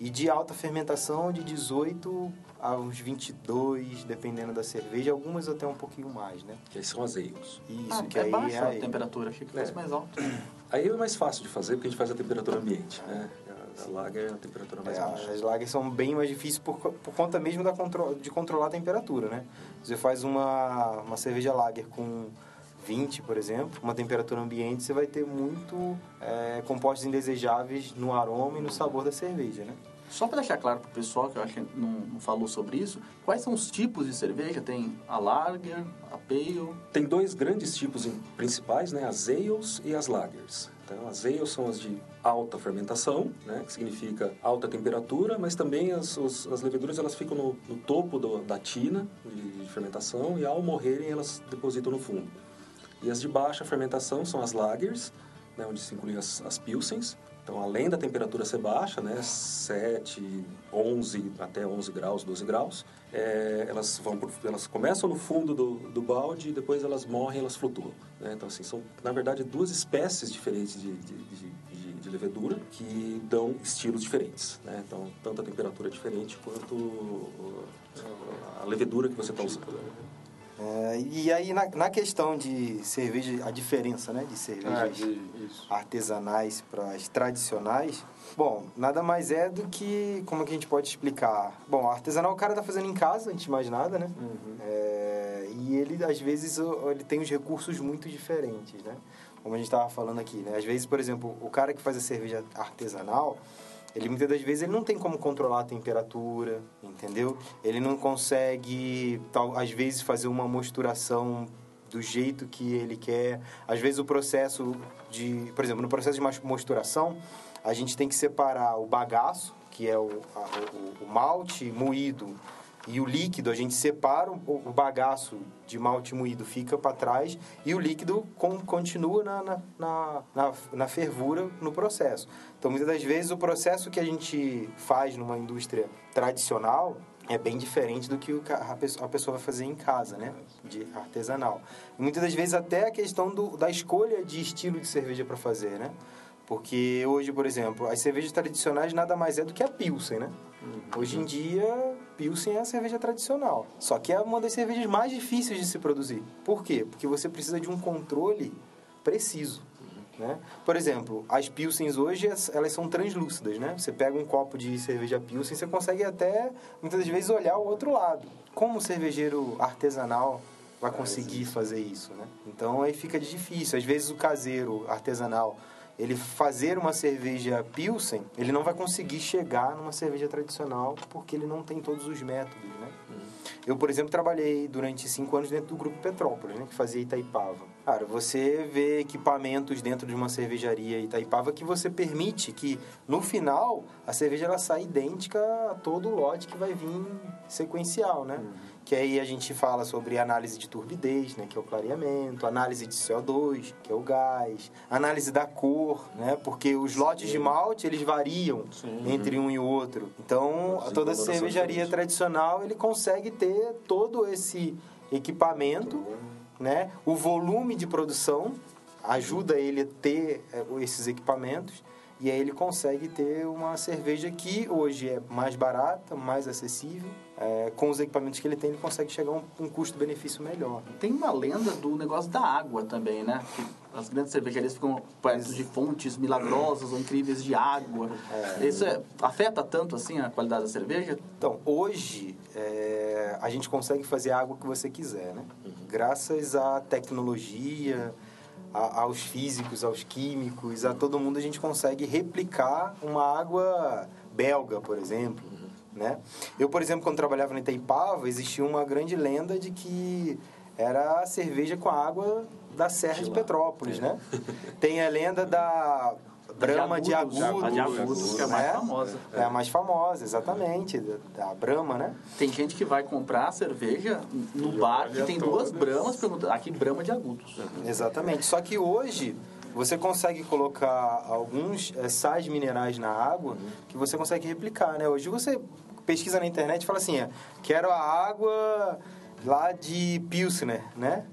E de alta fermentação de 18 a uns 22, dependendo da cerveja, algumas até um pouquinho mais, né? Que aí são as ales. Isso, Ah, que é aí baixa é a aí. temperatura, achei que fosse É. mais alta. Aí é mais fácil de fazer, porque a gente faz a temperatura ambiente, né? A, a lager é a temperatura mais É, baixa. as lagers são bem mais difíceis por, por conta mesmo da contro de controlar a temperatura, né? Você faz uma, uma cerveja lager com 20, por exemplo, uma temperatura ambiente, você vai ter muito é, compostos indesejáveis no aroma e no sabor da cerveja, né? Só para deixar claro pro pessoal, que eu acho que não, não falou sobre isso, quais são os tipos de cerveja? Tem a Lager, a Pale... Tem dois grandes tipos principais, né? As ales e as lagers. Então, as ales são as de alta fermentação, né? Que significa alta temperatura, mas também as, os- as leveduras elas ficam no, no topo do- da tina de, de fermentação e ao morrerem elas depositam no fundo. E as de baixa fermentação são as lagers, né? Onde se incluem as, as pilsens. Então, além da temperatura ser baixa, né, 7, 11, até 11 graus, 12 graus, é, elas, vão por- elas começam no fundo do, do balde e depois elas morrem, elas flutuam. Né? Então, assim, são, na verdade, duas espécies diferentes de, de, de, de- levedura que dão estilos diferentes. Né? Então, tanto a temperatura é diferente quanto a levedura que você está usando. É, e aí, na, na questão de cerveja, a diferença, né? De cervejas Ah, artesanais para as tradicionais, bom, nada mais é do que, como que a gente pode explicar? Bom, artesanal o cara tá fazendo em casa, antes de mais nada, né? É, e ele, às vezes, ele tem os recursos muito diferentes, né? Como a gente estava falando aqui, né? Às vezes, por exemplo, o cara que faz a cerveja artesanal, ele muitas das vezes ele não tem como controlar a temperatura, entendeu? Ele não consegue, tal, às vezes, fazer uma mosturação do jeito que ele quer. Às vezes o processo de, por exemplo, no processo de mosturação, a gente tem que separar o bagaço, que é o, a- o, o malte moído, e o líquido, a gente separa o, bagaço de malte moído, fica para trás, e o líquido con- continua na, na, na, na, fervura no processo. Então, muitas das vezes, o processo que a gente faz numa indústria tradicional, é bem diferente do que a pessoa, vai fazer em casa, né? De artesanal. Muitas das vezes até a questão do, da escolha de estilo de cerveja para fazer, né? Porque hoje, por exemplo, as cervejas tradicionais nada mais é do que a Pilsen, né? Hoje em dia, Pilsen é a cerveja tradicional. Só que é uma das cervejas mais difíceis de se produzir. Por quê? Porque você precisa de um controle preciso. Né? Por exemplo, as Pilsens hoje, as- elas são translúcidas, né? Você pega um copo de cerveja Pilsen, você consegue até, muitas vezes, olhar o outro lado. Como o cervejeiro artesanal vai conseguir fazer isso, né? Então, aí fica difícil. Às vezes, o caseiro artesanal, ele fazer uma cerveja Pilsen, ele não vai conseguir chegar numa cerveja tradicional porque ele não tem todos os métodos, né? Eu, por exemplo, trabalhei durante cinco anos dentro do Grupo Petrópolis, né, que fazia Itaipava. Cara, você vê equipamentos dentro de uma cervejaria Itaipava que você permite que, no final, a cerveja ela saia idêntica a todo o lote que vai vir sequencial, né? Que aí a gente fala sobre análise de turbidez, né, que é o clareamento, análise de CO2, que é o gás, análise da cor, né, porque os lotes de malte, eles variam entre um e o outro. Então, Sim, toda cervejaria tradicional, ele consegue ter todo esse equipamento, né? O volume de produção ajuda ele a ter eh, esses equipamentos e aí ele consegue ter uma cerveja que hoje é mais barata, mais acessível. eh, com os equipamentos que ele tem, ele consegue chegar a um, um custo-benefício melhor. Tem uma lenda do negócio da água também, né? Que as grandes cervejarias ficam perto de fontes milagrosas ou incríveis de água. Isso é- afeta tanto assim a qualidade da cerveja? Então, hoje, é, a gente consegue fazer a água que você quiser, né? Graças à tecnologia, a- aos físicos, aos químicos, a todo mundo, a gente consegue replicar uma água belga, por exemplo, né? Eu, por exemplo, quando trabalhava na Itaipava, existia uma grande lenda de que era a cerveja com a água da Serra de Petrópolis, né? Tem a lenda da Brahma de Agudos, Agudos, a de Agudos, que é a mais né? famosa. É a mais famosa, exatamente, da, Brahma, né? Tem gente que vai comprar cerveja no bar que tem duas bramas, pergunta, aqui brama de agudos. Exatamente. Só que hoje você consegue colocar alguns eh, sais minerais na água que você consegue replicar, né? Hoje você pesquisa na internet e fala assim, é, quero a água lá de Pilsner, né?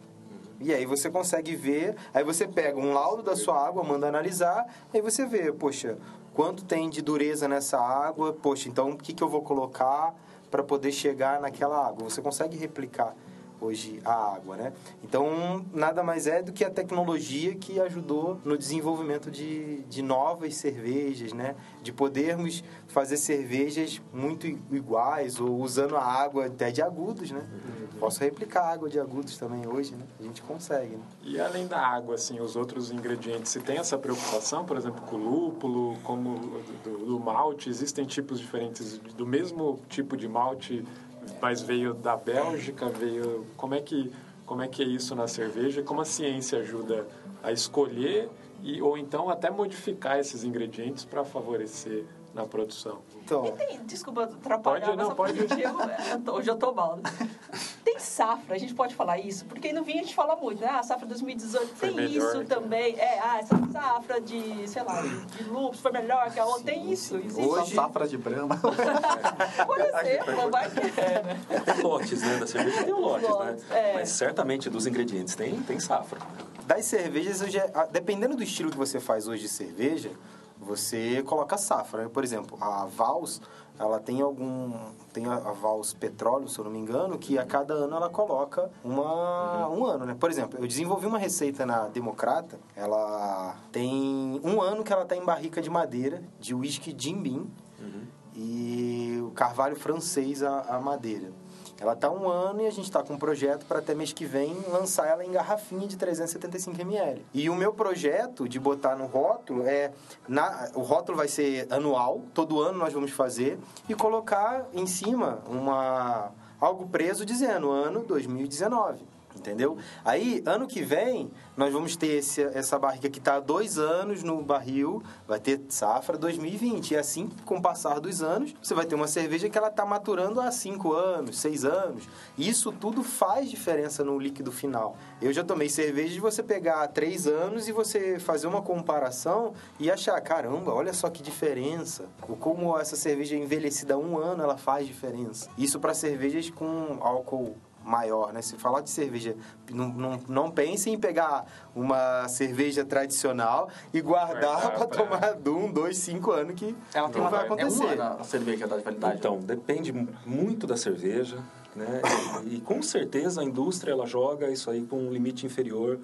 E aí você consegue ver, aí você pega um laudo da sua água, manda analisar, aí você vê, poxa, quanto tem de dureza nessa água, poxa, então o que, que eu vou colocar para poder chegar naquela água? Você consegue replicar hoje a água, né? Então, nada mais é do que a tecnologia que ajudou no desenvolvimento de, de novas cervejas, né? De podermos fazer cervejas muito iguais ou usando a água até de agudos, né? Posso replicar a água de agudos também hoje, né? A gente consegue, né? E além da água, assim, os outros ingredientes, se tem essa preocupação, por exemplo, com o lúpulo, como do, do malte, existem tipos diferentes do mesmo tipo de malte, mas veio da Bélgica, veio... Como é que, como é, que é isso na cerveja? Como a ciência ajuda a escolher e, ou então até modificar esses ingredientes para favorecer na produção? Então, Tem, desculpa atrapalhar, Pode, não, pode. eu tô- hoje eu tô mal. né? Tem safra, a gente pode falar isso, porque no vinho a gente fala muito, né? Ah, a safra 2018 Foi tem melhor isso também. É, ah, essa safra de, sei lá, de, de lúpus foi melhor que a outra. Tem isso, existe. Hoje... Safra de brama. Por exemplo, vai que é, né? Tem lotes, né? Da cerveja tem lotes, Lotes, né? é. Mas certamente dos ingredientes tem, tem safra. das cervejas, hoje é- dependendo do estilo que você faz hoje de cerveja, você coloca safra. né? Por exemplo, a Vals, ela tem algum... Tem a, a Vals Petróleo, se eu não me engano, que a cada ano ela coloca uma, um ano, né? Por exemplo, eu desenvolvi uma receita na Democrata, ela tem um ano que ela está em barrica de madeira, de whisky Jim Beam, e o carvalho francês a, a madeira. Ela está um ano e a gente está com um projeto para até mês que vem lançar ela em garrafinha de 375 ml. E o meu projeto de botar no rótulo é... Na, o rótulo vai ser anual, todo ano nós vamos fazer, e colocar em cima uma, algo preso dizendo ano 2019. Entendeu? Aí, ano que vem, nós vamos ter esse, essa barriga que está há dois anos no barril, vai ter safra 2020. E assim, com o passar dos anos, você vai ter uma cerveja que ela está maturando há cinco anos, seis anos. Isso tudo faz diferença no líquido final. Eu já tomei cerveja de você pegar há três anos e você fazer uma comparação e achar, caramba, olha só que diferença. Como essa cerveja envelhecida há um ano, ela faz diferença. Isso para cervejas com álcool maior, né? Se falar de cerveja, não, não, não pense em pegar uma cerveja tradicional e guardar para pra- tomar de um, dois, cinco anos que Ela tem não uma, vai é acontecer. ano a cerveja da validade. Então, depende muito da cerveja, né? E, e com certeza a indústria ela joga isso aí com um limite inferior,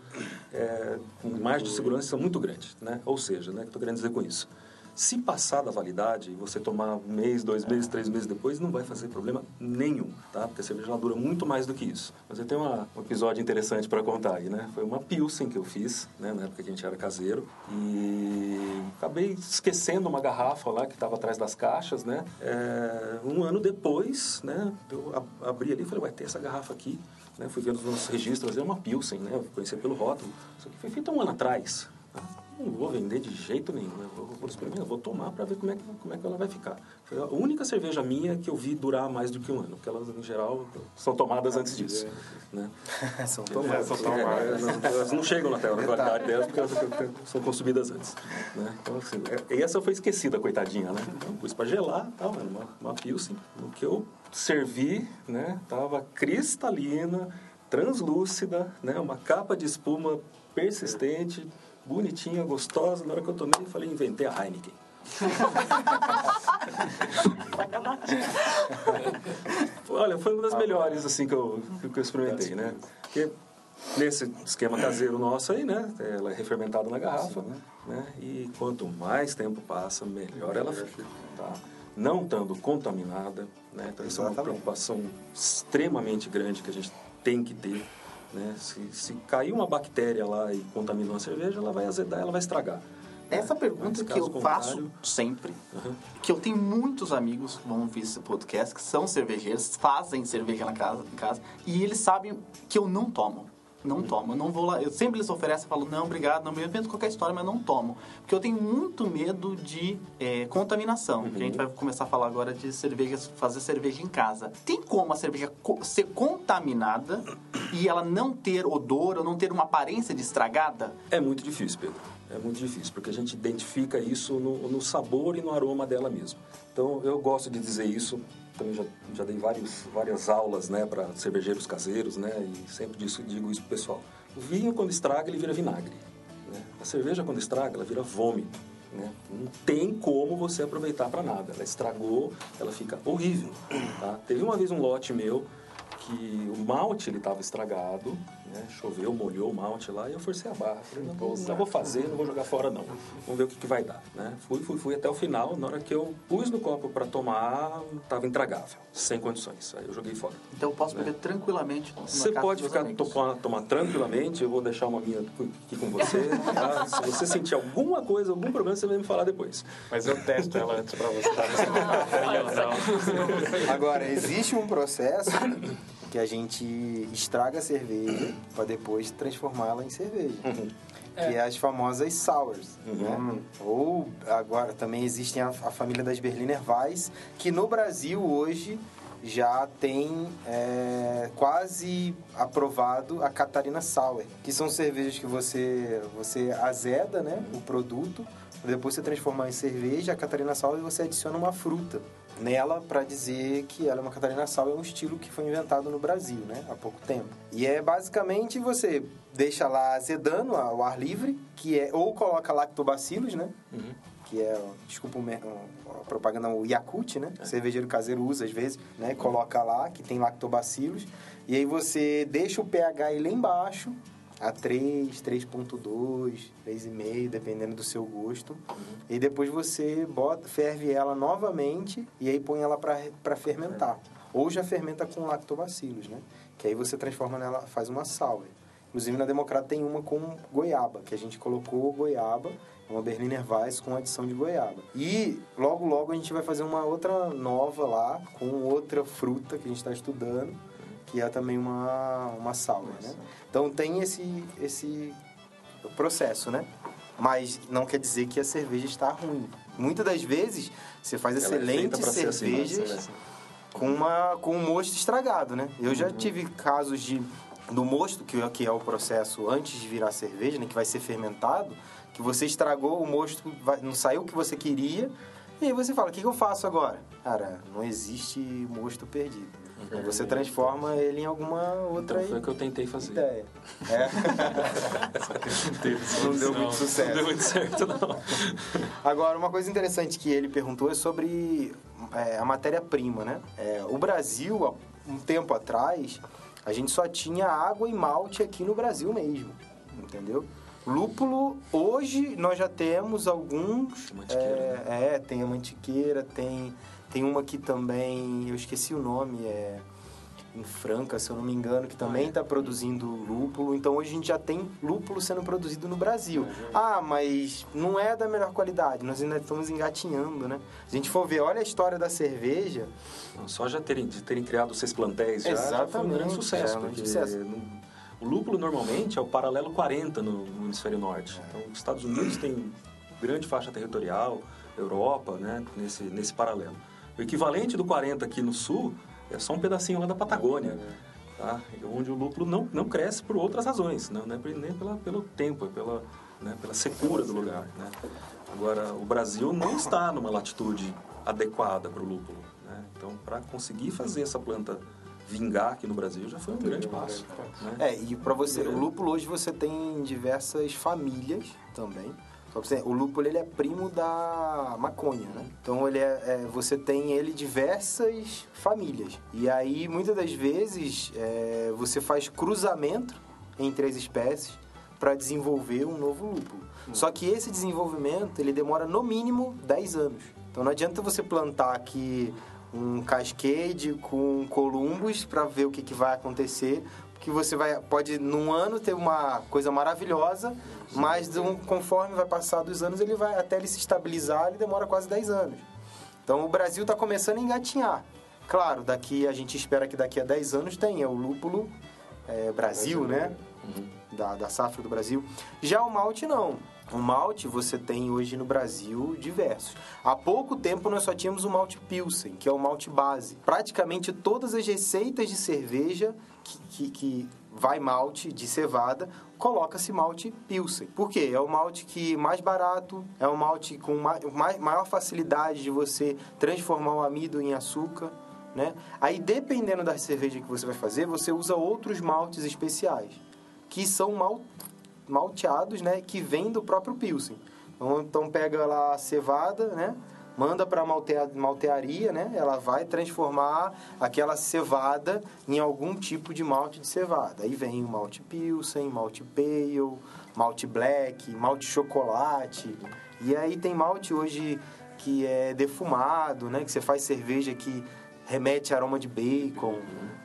é, com margem de segurança muito grande, né? Ou seja, né? O que eu estou querendo dizer com isso? Se passar da validade, você tomar um mês, dois meses, três meses depois, não vai fazer problema nenhum, tá? Porque a cerveja dura muito mais do que isso. Mas eu tenho uma- um episódio interessante para contar aí, né? Foi uma Pilsen que eu fiz, né? Na época que a gente era caseiro. E acabei esquecendo uma garrafa lá que estava atrás das caixas, né? É, um ano depois, né? Eu abri ali e falei, ué, tem essa garrafa aqui. Né? Fui vendo os nossos registros, é uma Pilsen, né? Eu pelo rótulo. Isso aqui foi feito um ano atrás. Não vou vender de jeito nenhum. né? Eu vou, experimentar, vou tomar para ver como é, que, como é que ela vai ficar. Foi a única cerveja minha que eu vi durar mais do que um ano, porque elas, em geral, são tomadas antes disso. Né? São É, tomadas. são É, tomadas. elas, elas não chegam na tela na qualidade delas porque elas são consumidas antes. Né? Então, assim, é- e essa foi esquecida, coitadinha, né? Então, pus para gelar, tal, era uma, uma Pilsen. No que eu servi, né? Tava cristalina, translúcida, né? Uma capa de espuma persistente, bonitinha, gostosa. Na hora que eu tomei, eu falei, inventei a Heineken. Olha, foi uma das melhores assim que eu, que eu experimentei, né? Porque nesse esquema caseiro nosso aí, né? Ela é refermentada na garrafa, né? E quanto mais tempo passa, melhor ela fica, tá? Não estando contaminada, né? Então isso é uma preocupação extremamente grande que a gente tem que ter, né? Se, se cair uma bactéria lá e contaminar uma cerveja, ela vai azedar, ela vai estragar. Essa né? pergunta Mas que eu faço sempre, Uhum. que eu tenho muitos amigos que vão ouvir esse podcast, que são cervejeiros, fazem cerveja na casa, em casa, e eles sabem que eu não tomo. Não tomo, eu não vou lá. Eu sempre eles oferecem, eu falo, não, obrigado, não me invento qualquer história, mas não tomo. Porque eu tenho muito medo de é, contaminação. Que a gente vai começar a falar agora de cerveja, fazer cerveja em casa. Tem como a cerveja co- ser contaminada e ela não ter odor ou não ter uma aparência de estragada? É muito difícil, Pedro. É muito difícil, porque a gente identifica isso no, no sabor e no aroma dela mesmo. Então, eu gosto de dizer isso. Também já, já dei vários, várias aulas né, para cervejeiros caseiros, né? E sempre disso, digo isso pro pessoal. O vinho, quando estraga, ele vira vinagre. né? A cerveja, quando estraga, ela vira vômito. Né? Não tem como você aproveitar para nada. Ela estragou, ela fica horrível. Tá? Teve uma vez um lote meu que o malte ele estava estragado, né? choveu, molhou o malte lá e eu forcei a barra. Falei, não, vou, não vou fazer, não vou jogar fora não. Vamos ver o que, que vai dar. Né? Fui, fui, fui até o final. Na hora que eu pus no copo para tomar, estava intragável, sem condições. Aí eu joguei fora. Então eu posso beber tranquilamente. Você pode ficar tomar, tomar tranquilamente, eu vou deixar uma minha aqui com você. tá? Se você sentir alguma coisa, algum problema, você vai me falar depois. Mas eu testo ela antes pra você tá. Agora, existe um processo que a gente estraga a cerveja para depois transformá-la em cerveja. Que é as famosas sours. Né? Ou agora também existem a, a família das Berliner Weiss, que no Brasil hoje já tem é, quase aprovado a Catarina Sour, que são cervejas que você você azeda, né, o produto, depois você transformar em cerveja, a Catarina Sour e você adiciona uma fruta nela para dizer que ela é uma Catarina Sour, é um estilo que foi inventado no Brasil, né, há pouco tempo. E é basicamente você deixa lá azedando ao ar livre, que é ou coloca lactobacilos, né? Que é, desculpa a propaganda, o Yakult, né? O cervejeiro caseiro usa às vezes, né? Coloca lá, que tem lactobacilos. E aí você deixa o pH aí lá embaixo, a 3, 3.2, 3,5, dependendo do seu gosto. E depois você bota, ferve ela novamente e aí põe ela para fermentar. Ou já fermenta com lactobacilos, né? Que aí você transforma nela, faz uma sour. Inclusive na Democrata tem uma com goiaba, que a gente colocou goiaba, é uma Berliner Weiss com adição de goiaba. E logo logo a gente vai fazer uma outra nova lá, com outra fruta que a gente está estudando, que é também uma, uma sour, né? Então tem esse, esse processo, né? Mas não quer dizer que a cerveja está ruim. Muitas das vezes você faz Ela é excelentes pra ser assim, cervejas com, uma, com um mosto estragado, né? Eu Uhum. já tive casos de do mosto, que, é- que é o processo antes de virar cerveja, né? Que vai ser fermentado, que você estragou o mosto, não saiu o que você queria, e aí você fala, o que, que eu faço agora? Cara, não existe mosto perdido. Aí Você transforma ele em alguma outra. Então foi o que eu tentei fazer. ideia. É. não deu muito sucesso. Não deu muito certo, não. Agora, uma coisa interessante que ele perguntou é sobre é, a matéria-prima, né? É, o Brasil, há um tempo atrás, a gente só tinha água e malte aqui no Brasil mesmo, entendeu? Lúpulo, hoje nós já temos alguns. Mantiqueira, É, é, tem a mantiqueira, tem, tem uma que também, eu esqueci o nome, é em Franca, se eu não me engano, que também está produzindo lúpulo. Então hoje a gente já tem lúpulo sendo produzido no Brasil. Ah, mas não é da melhor qualidade, nós ainda estamos engatinhando, né? Se a gente for ver, olha a história da cerveja, Não, Só já terem, de terem criado seis plantéis já, já foi um Exatamente, grande sucesso. é, um grande sucesso. no- o lúpulo normalmente é o paralelo 40 no, no hemisfério norte. Então, os Estados Unidos têm grande faixa territorial, Europa, né, nesse, nesse paralelo. O equivalente do 40 aqui no sul é só um pedacinho lá da Patagônia. Tá? Onde o lúpulo não, não cresce por outras razões, não, não é nem pela, pelo tempo, é pela, né, pela secura do lugar. Né? Agora, o Brasil não está numa latitude adequada para o lúpulo. Né? Então, para conseguir fazer essa planta vingar aqui no Brasil, já foi um grande passo. Né? É, e para você, o lúpulo hoje você tem diversas famílias também. Só pra você, o lúpulo ele é primo da maconha, né? Então ele é, é, você tem ele diversas famílias. E aí muitas das vezes é, você faz cruzamento entre as espécies para desenvolver um novo lúpulo. Só que esse desenvolvimento ele demora no mínimo 10 anos. Então não adianta você plantar aqui um cascade com columbus para ver o que, que vai acontecer, porque você vai pode num ano ter uma coisa maravilhosa, mas de um- conforme vai passar dos anos ele vai até ele se estabilizar, ele demora quase 10 anos. Então o Brasil está começando a engatinhar. Claro, daqui a gente espera que daqui a 10 anos tenha o lúpulo é, Brasil, né? Da, da safra do Brasil. Já o malte não. O malte você tem hoje no Brasil diversos. Há pouco tempo nós só tínhamos o malte Pilsen, que é o malte base. Praticamente todas as receitas de cerveja que, que, que vai malte de cevada, coloca-se malte Pilsen. Por quê? É o malte que mais barato, é o malte com ma- mai- maior facilidade de você transformar o amido em açúcar. Né? Aí, dependendo da cerveja que você vai fazer, você usa outros maltes especiais, que são mal, malteados, né? Que vêm do próprio Pilsen. Então, então pega lá a cevada, né? Manda para maltea, maltearia, né? Ela vai transformar aquela cevada em algum tipo de malte de cevada. Aí vem o malte Pilsen, malte Pale, malte Black, malte chocolate. E aí tem malte hoje que é defumado, né? Que você faz cerveja que remete a aroma de bacon,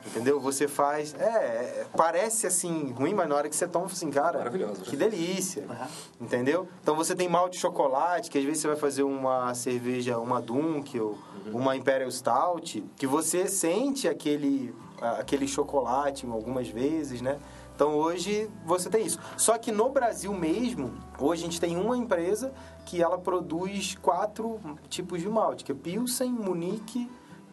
entendeu? Você faz... É, é, parece assim ruim, mas na hora que você toma, assim, cara... Maravilhoso, Que né? delícia, entendeu? Então você tem malte de chocolate, que às vezes você vai fazer uma cerveja, uma Dunkel, uma Imperial Stout, que você sente aquele, aquele chocolate algumas vezes, né? Então hoje você tem isso. Só que no Brasil mesmo, hoje a gente tem uma empresa que ela produz quatro tipos de malte, que é Pilsen, Munique,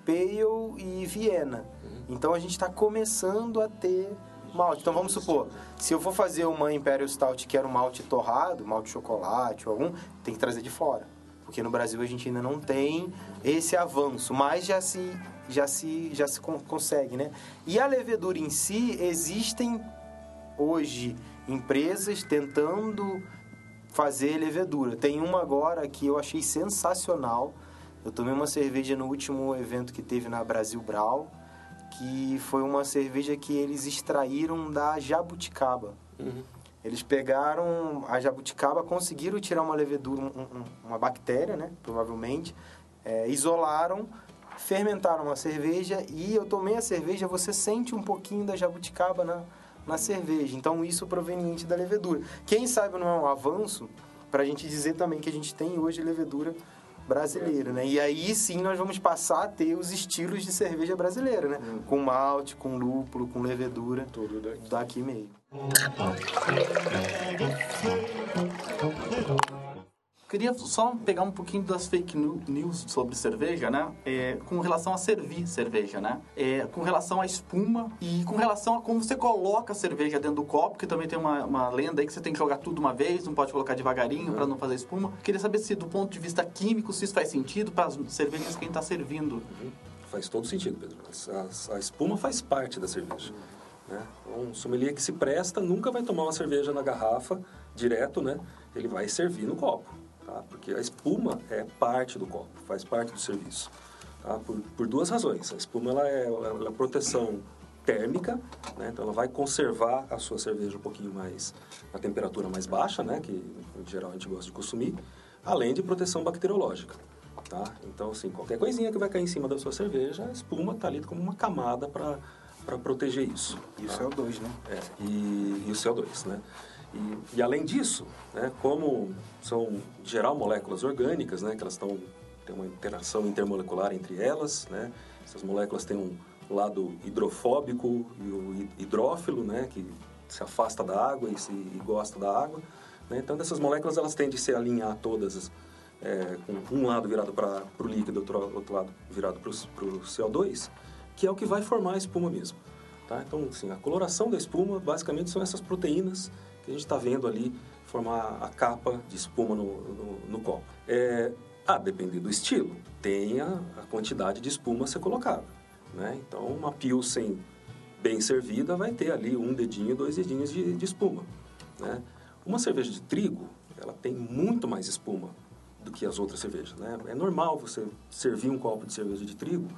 Pale e Viena. Então a gente está começando a ter malte. Então vamos supor, se eu for fazer uma Imperial Stout que era um malte torrado, malte chocolate ou algum, tem que trazer de fora. Porque no Brasil a gente ainda não tem esse avanço, mas já se já se já se con- consegue, né? E a levedura em si existem hoje empresas tentando fazer levedura. Tem uma agora que eu achei sensacional. Eu tomei uma cerveja no último evento que teve na Brasil Brau, que foi uma cerveja que eles extraíram da jabuticaba. Eles pegaram a jabuticaba, conseguiram tirar uma levedura, um- um- uma bactéria, né? Provavelmente, é, isolaram, fermentaram uma cerveja e eu tomei a cerveja, você sente um pouquinho da jabuticaba na, na cerveja. Então, isso proveniente da levedura. Quem sabe não é um avanço para a gente dizer também que a gente tem hoje levedura brasileiro, né? E aí sim nós vamos passar a ter os estilos de cerveja brasileira, né? Com malte, com lúpulo, com levedura. Tudo daqui. Daqui mesmo. Queria só pegar um pouquinho das fake news sobre cerveja, né? É, com relação a servir cerveja, né? É, com relação à espuma e com relação a como você coloca a cerveja dentro do copo, que também tem uma, uma lenda aí que você tem que jogar tudo uma vez, não pode colocar devagarinho para não fazer espuma. Queria saber se, do ponto de vista químico, se isso faz sentido para as cervejas que a gente está servindo. Faz todo sentido, Pedro. A, a espuma faz parte da cerveja. Né? Um sommelier que se presta nunca vai tomar uma cerveja na garrafa direto, né? Ele vai servir no copo, tá? Porque a espuma é parte do copo, faz parte do serviço. Tá? Por, por duas razões. A espuma ela é, ela é proteção térmica, né? então ela vai conservar a sua cerveja um pouquinho mais na temperatura mais baixa, né? Que em geral a gente gosta de consumir, além de proteção bacteriológica. Tá? Então, assim, qualquer coisinha que vai cair em cima da sua cerveja, a espuma está ali como uma camada para proteger isso. E o tá? CO2, né? É, e, e o CO2, né? E, e além disso, né, como são, em geral, moléculas orgânicas, né, que elas estão têm uma interação intermolecular entre elas, né? Essas moléculas têm um lado hidrofóbico e o hid- hidrófilo, né, que se afasta da água e, se, e gosta da água. Né? Então, dessas moléculas, elas tendem a se alinhar todas é, com um lado virado para o líquido, outro, outro lado virado para o CO2, que é o que vai formar a espuma mesmo. Tá? Então, assim, a coloração da espuma, basicamente, são essas proteínas que a gente está vendo ali formar a capa de espuma no, no, no copo. É, a depender do estilo, tem a, a quantidade de espuma a ser colocada. Né? Então, uma Pilsen bem servida vai ter ali um dedinho, dois dedinhos de, de espuma. Né? Uma cerveja de trigo, ela tem muito mais espuma do que as outras cervejas. Né? É normal você servir um copo de cerveja de trigo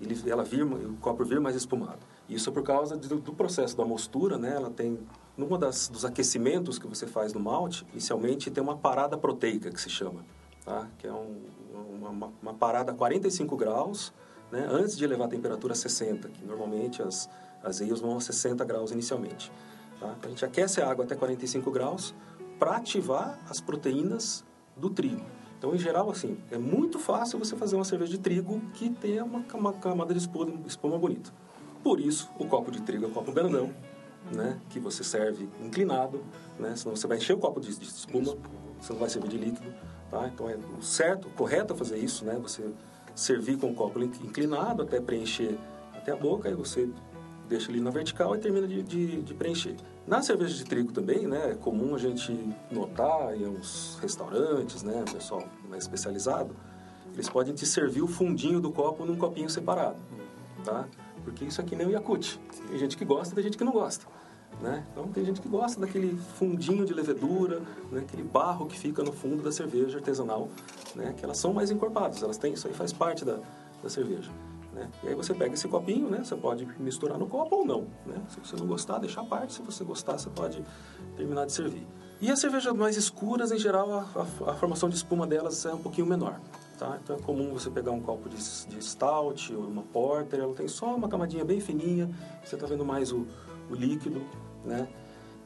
ele, ela vir, o copo vir mais espumado. Isso é por causa do, do processo da mostura, né? Ela tem, numa das dos aquecimentos que você faz no malte, inicialmente tem uma parada proteica que se chama, tá? Que é um, uma, uma, parada a 45 graus, né? Antes de elevar a temperatura a 60, que normalmente as as eias vão a 60 graus inicialmente. Tá? Então, a gente aquece a água até 45 graus para ativar as proteínas do trigo. Então, em geral, assim, é muito fácil você fazer uma cerveja de trigo que tenha uma, uma camada de espuma, espuma bonita. Por isso, o copo de trigo é o copo grandão, né? Que você serve inclinado, né? Senão você vai encher o copo de, de espuma, você não vai servir de líquido, tá? Então, é o certo, o correto é fazer isso, né? Você servir com o copo inclinado até preencher até a boca, aí você deixa ele na vertical e termina de, de, de, preencher. Na cerveja de trigo também, né, é comum a gente notar em uns restaurantes, né, pessoal mais especializado, eles podem te servir o fundinho do copo num copinho separado, tá? Porque isso aqui nem o Yakut. Tem gente que gosta, tem gente que não gosta. Né? Então tem gente que gosta daquele fundinho de levedura, né? aquele barro que fica no fundo da cerveja artesanal, né? que elas são mais encorpadas, elas têm isso aí faz parte da, da cerveja. Né? E aí você pega esse copinho, né? Você pode misturar no copo ou não, né? Se você não gostar, deixa a parte. Se você gostar, você pode terminar de servir. E as cervejas mais escuras, em geral, a, a, a formação de espuma delas é um pouquinho menor, tá? Então é comum você pegar um copo de, de stout ou uma porter, ela tem só uma camadinha bem fininha, você está vendo mais o, o líquido, né?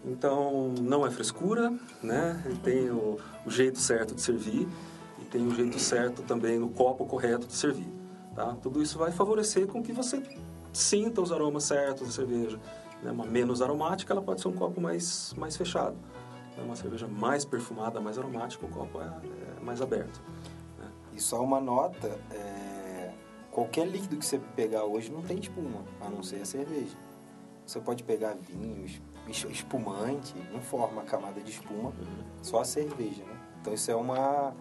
Então não é frescura, né? Tem o, o jeito certo de servir e tem o jeito certo também no copo correto de servir. Tá? Tudo isso vai favorecer com que você sinta os aromas certos da cerveja. Né? Uma menos aromática, ela pode ser um copo mais, mais fechado. Né? Uma cerveja mais perfumada, mais aromática, o copo é, é mais aberto. Né? E só uma nota, é... qualquer líquido que você pegar hoje não tem espuma, a não ser a cerveja. Você pode pegar vinhos, espumante, não forma camada de espuma, uhum. só a cerveja. Né? Então isso é uma...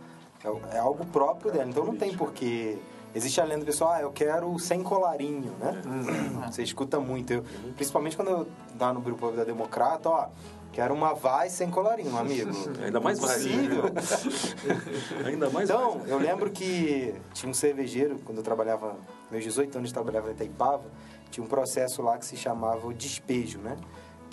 É, é algo próprio dela, então não tem porquê... Existe a lenda pessoal, ah, eu quero sem colarinho, né? Uhum. Você escuta muito. Eu, principalmente quando eu dá no grupo da Democrata, ó, quero uma vai sem colarinho, amigo. Ainda mais possível. Ainda mais Então, eu lembro que tinha um cervejeiro, quando eu trabalhava, meus 18 anos, eu trabalhava em Itaipava, tinha um processo lá que se chamava o despejo, né?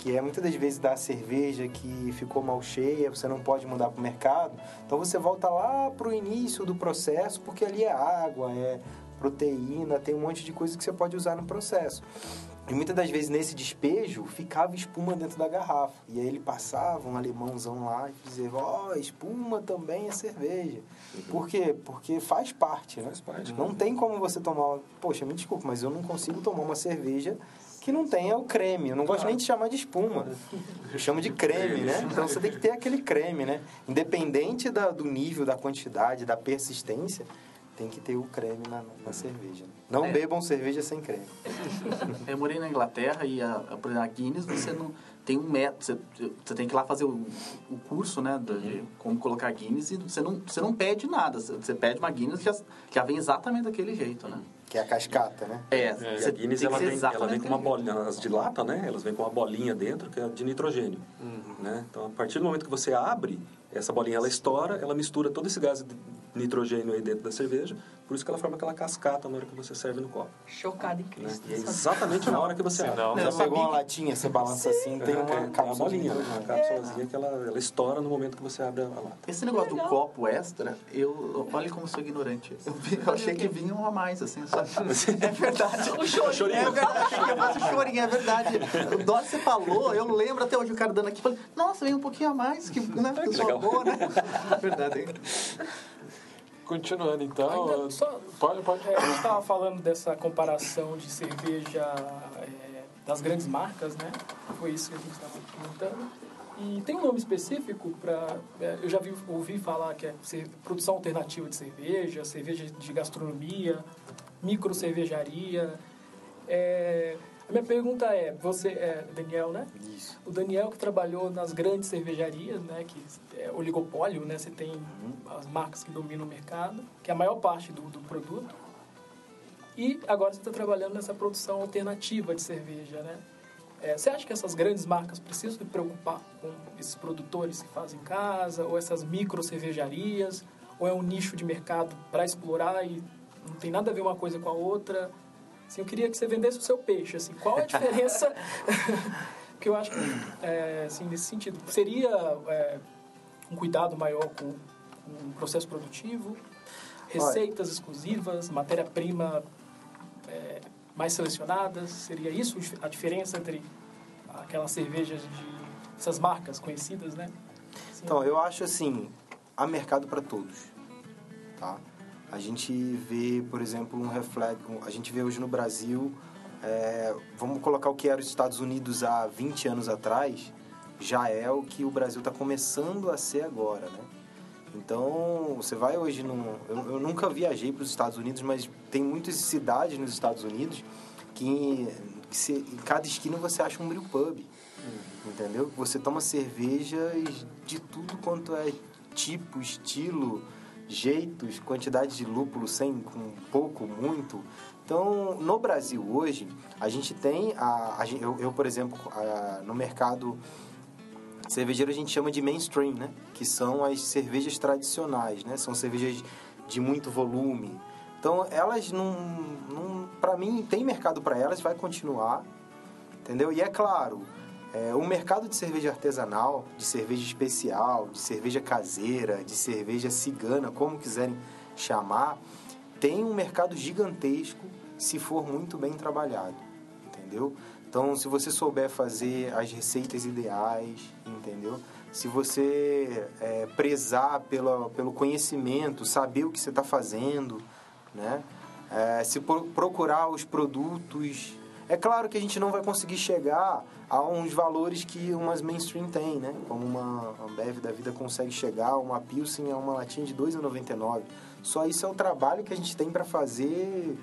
Que é muitas das vezes da cerveja que ficou mal cheia, você não pode mudar para o mercado. Então você volta lá para o início do processo, porque ali é água, é proteína, tem um monte de coisa que você pode usar no processo. E muitas das vezes nesse despejo ficava espuma dentro da garrafa. E aí ele passava, um alemãozão lá, e dizia, ó, espuma também é cerveja. Por quê? Porque faz parte, né? Faz parte. Não tem como você tomar. Poxa, me desculpa, mas eu não consigo tomar uma cerveja que não tenha o creme. Eu não gosto nem de chamar de espuma. Eu chamo de creme, né? Então você tem que ter aquele creme, né? Independente da- do nível, da quantidade, da persistência, tem que ter o creme na, na cerveja. Não É. bebam cerveja sem creme. Eu morei na Inglaterra e a, a, por exemplo, a Guinness você não tem um método, você, você tem que ir lá fazer o, o curso, né, de, de como colocar Guinness e você não, você não pede nada, você, você pede uma Guinness que já, já vem exatamente daquele jeito, né? Que é a cascata, né? É, E você a Guinness ela vem, ela vem com uma bolinha, as de lata, né? Elas vêm com uma bolinha dentro que é de nitrogênio, né? Então a partir do momento que você abre, essa bolinha ela estoura, ela mistura todo esse gás nitrogênio aí dentro da cerveja, por isso que ela forma aquela cascata na hora que você serve no copo. Chocada em Né? Cristo. E é exatamente na hora que você abre. Não, eu sabia pegou uma que- latinha, você balança assim, tem É, uma é, uma cápsula. bolinha, né? uma cápsulazinha que ela, ela estoura no momento que você abre a, lata. Esse negócio do copo extra, eu olha como eu sou ignorante. Eu, vi- eu achei que vinha um a mais, assim, sabe? É verdade. O chorinho. É verdade, que o chorinho, é verdade. O Dó você falou, eu lembro até hoje o cara dando aqui, falei, nossa, vem um pouquinho a mais, que, né, que boa, né? É verdade. Continuando, então... Ainda só- Pode, pode. É, a gente estava falando dessa comparação de cerveja é, das grandes marcas, né? Foi isso que a gente estava comentando. E tem um nome específico para. eu já vi, ouvi falar que é produção alternativa de cerveja, cerveja de gastronomia, micro cervejaria. É, a minha pergunta é, você é Daniel, né? Isso. O Daniel que trabalhou nas grandes cervejarias, né, que é oligopólio, né, você tem as marcas que dominam o mercado, que é a maior parte do, do produto. E agora você está trabalhando nessa produção alternativa de cerveja, né? É, você acha que essas grandes marcas precisam se preocupar com esses produtores que fazem em casa, ou essas micro cervejarias, ou é um nicho de mercado para explorar e não tem nada a ver uma coisa com a outra? Assim, eu queria que você vendesse o seu peixe. Assim, qual é a diferença? Porque eu acho que, é, assim, nesse sentido, seria é, um cuidado maior com, com o processo produtivo, receitas exclusivas, matéria-prima é, mais selecionadas? Seria isso a diferença entre aquelas cervejas de essas marcas conhecidas, né? Assim, Então, eu acho assim, há mercado para todos, tá? A gente vê, por exemplo, um reflexo, a gente vê hoje no Brasil, é, vamos colocar o que era os Estados Unidos há 20 anos atrás, já é o que o Brasil está começando a ser agora, né? Então, você vai hoje num... Eu, eu nunca viajei para os Estados Unidos, mas tem muitas cidades nos Estados Unidos que, que se- em cada esquina você acha um brew pub, entendeu? Você toma cervejas de tudo quanto é tipo, estilo, jeitos, quantidade de lúpulo, sem, com pouco, muito. Então, no Brasil hoje, a gente tem, a, a eu, eu, por exemplo, a- no mercado cervejeiro a gente chama de mainstream, né? Que são as cervejas tradicionais, né? São cervejas de muito volume. Então, elas não, não para mim tem mercado para elas, vai continuar, entendeu? E é claro, é, o mercado de cerveja artesanal, de cerveja especial, de cerveja caseira, de cerveja cigana, como quiserem chamar, tem um mercado gigantesco se for muito bem trabalhado, entendeu? Então, se você souber fazer as receitas ideais, entendeu? Se você é, prezar pela, pelo conhecimento, saber o que você está fazendo, né? É, se pro- procurar os produtos... É claro que a gente não vai conseguir chegar a uns valores que umas mainstream tem, né? Como uma Ambev da vida consegue chegar, uma Pilsen a uma latinha de R$ 2,99. Só isso é o trabalho que a gente tem para fazer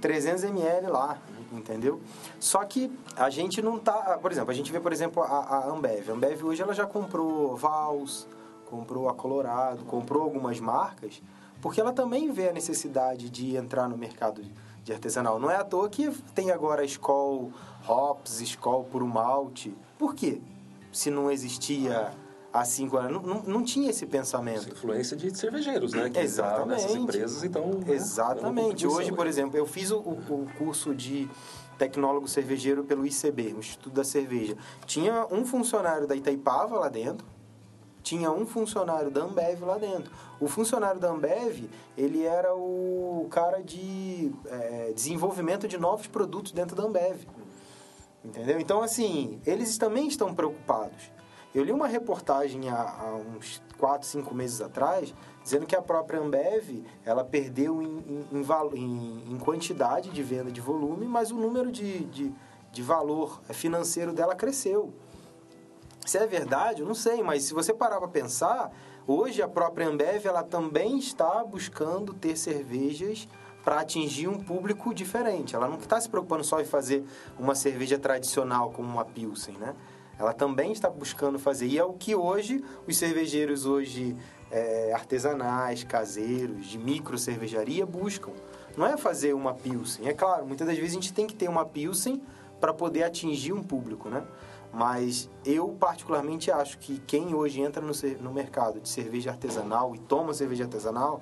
300 ml lá, entendeu? Só que a gente não tá... Por exemplo, a gente vê, por exemplo, a, a Ambev. A Ambev hoje ela já comprou Vals, comprou a Colorado, comprou algumas marcas, porque ela também vê a necessidade de entrar no mercado de artesanal. Não é à toa que tem agora a Skol Hops, Skol Puro Malte. Por quê? Se não existia há cinco anos, não, não, tinha esse Essa pensamento. influência de cervejeiros, né? Que Exatamente. empresas e estão... né, Exatamente. Hoje, por exemplo, eu fiz o, o- o curso de tecnólogo cervejeiro pelo ICB, o Instituto da Cerveja. Tinha um funcionário da Itaipava lá dentro, tinha um funcionário da Ambev lá dentro. O funcionário da Ambev, ele era o cara de é, desenvolvimento de novos produtos dentro da Ambev. Entendeu? Então, assim, eles também estão preocupados. Eu li uma reportagem há, há uns 4, 5 meses atrás, dizendo que a própria Ambev, ela perdeu em, em, em, em- quantidade de venda de volume, mas o número de, de, de valor financeiro dela cresceu. Se é verdade, eu não sei, mas se você parar para pensar, hoje a própria Ambev ela também está buscando ter cervejas para atingir um público diferente. Ela não está se preocupando só em fazer uma cerveja tradicional como uma Pilsen, né? Ela também está buscando fazer. E é o que hoje os cervejeiros hoje é, artesanais, caseiros, de micro cervejaria buscam. Não é fazer uma Pilsen. É claro, muitas das vezes a gente tem que ter uma Pilsen para poder atingir um público, né? Mas eu particularmente acho que quem hoje entra no, no mercado de cerveja artesanal e toma cerveja artesanal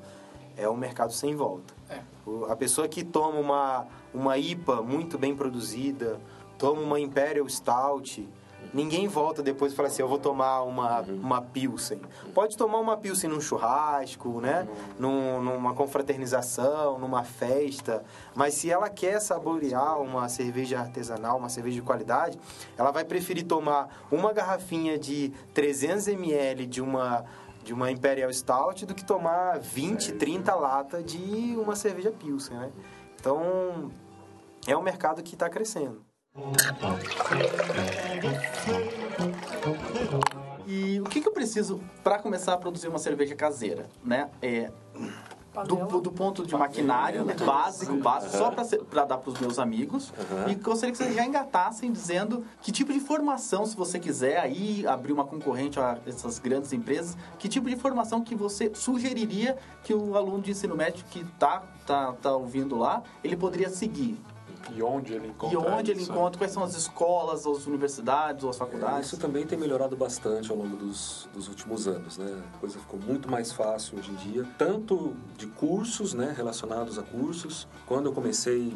é um mercado sem volta. É. A pessoa que toma uma, uma IPA muito bem produzida, toma uma Imperial Stout, ninguém volta depois e fala assim, eu vou tomar uma, uma Pilsen. Pode tomar uma Pilsen num churrasco, né? Num- numa confraternização, numa festa. Mas se ela quer saborear uma cerveja artesanal, uma cerveja de qualidade, ela vai preferir tomar uma garrafinha de 300 ml de uma de uma Imperial Stout do que tomar 20, 30 latas de uma cerveja Pilsen, né? Então, é um mercado que está crescendo. E o que, que eu preciso para começar a produzir uma cerveja caseira, né? É, do, do ponto de maquinário básico, básico, só para dar para os meus amigos. E gostaria que vocês já engatassem dizendo que tipo de formação, se você quiser aí abrir uma concorrente a essas grandes empresas, que tipo de formação que você sugeriria que o aluno de ensino médio que tá, tá, tá ouvindo lá, ele poderia seguir? E onde ele encontra e onde ele isso? encontra, quais são as escolas, as universidades ou as É, faculdades? Isso também tem melhorado bastante ao longo dos, dos últimos anos, né? A coisa ficou muito mais fácil hoje em dia, tanto de cursos, né, relacionados a cursos. Quando eu comecei,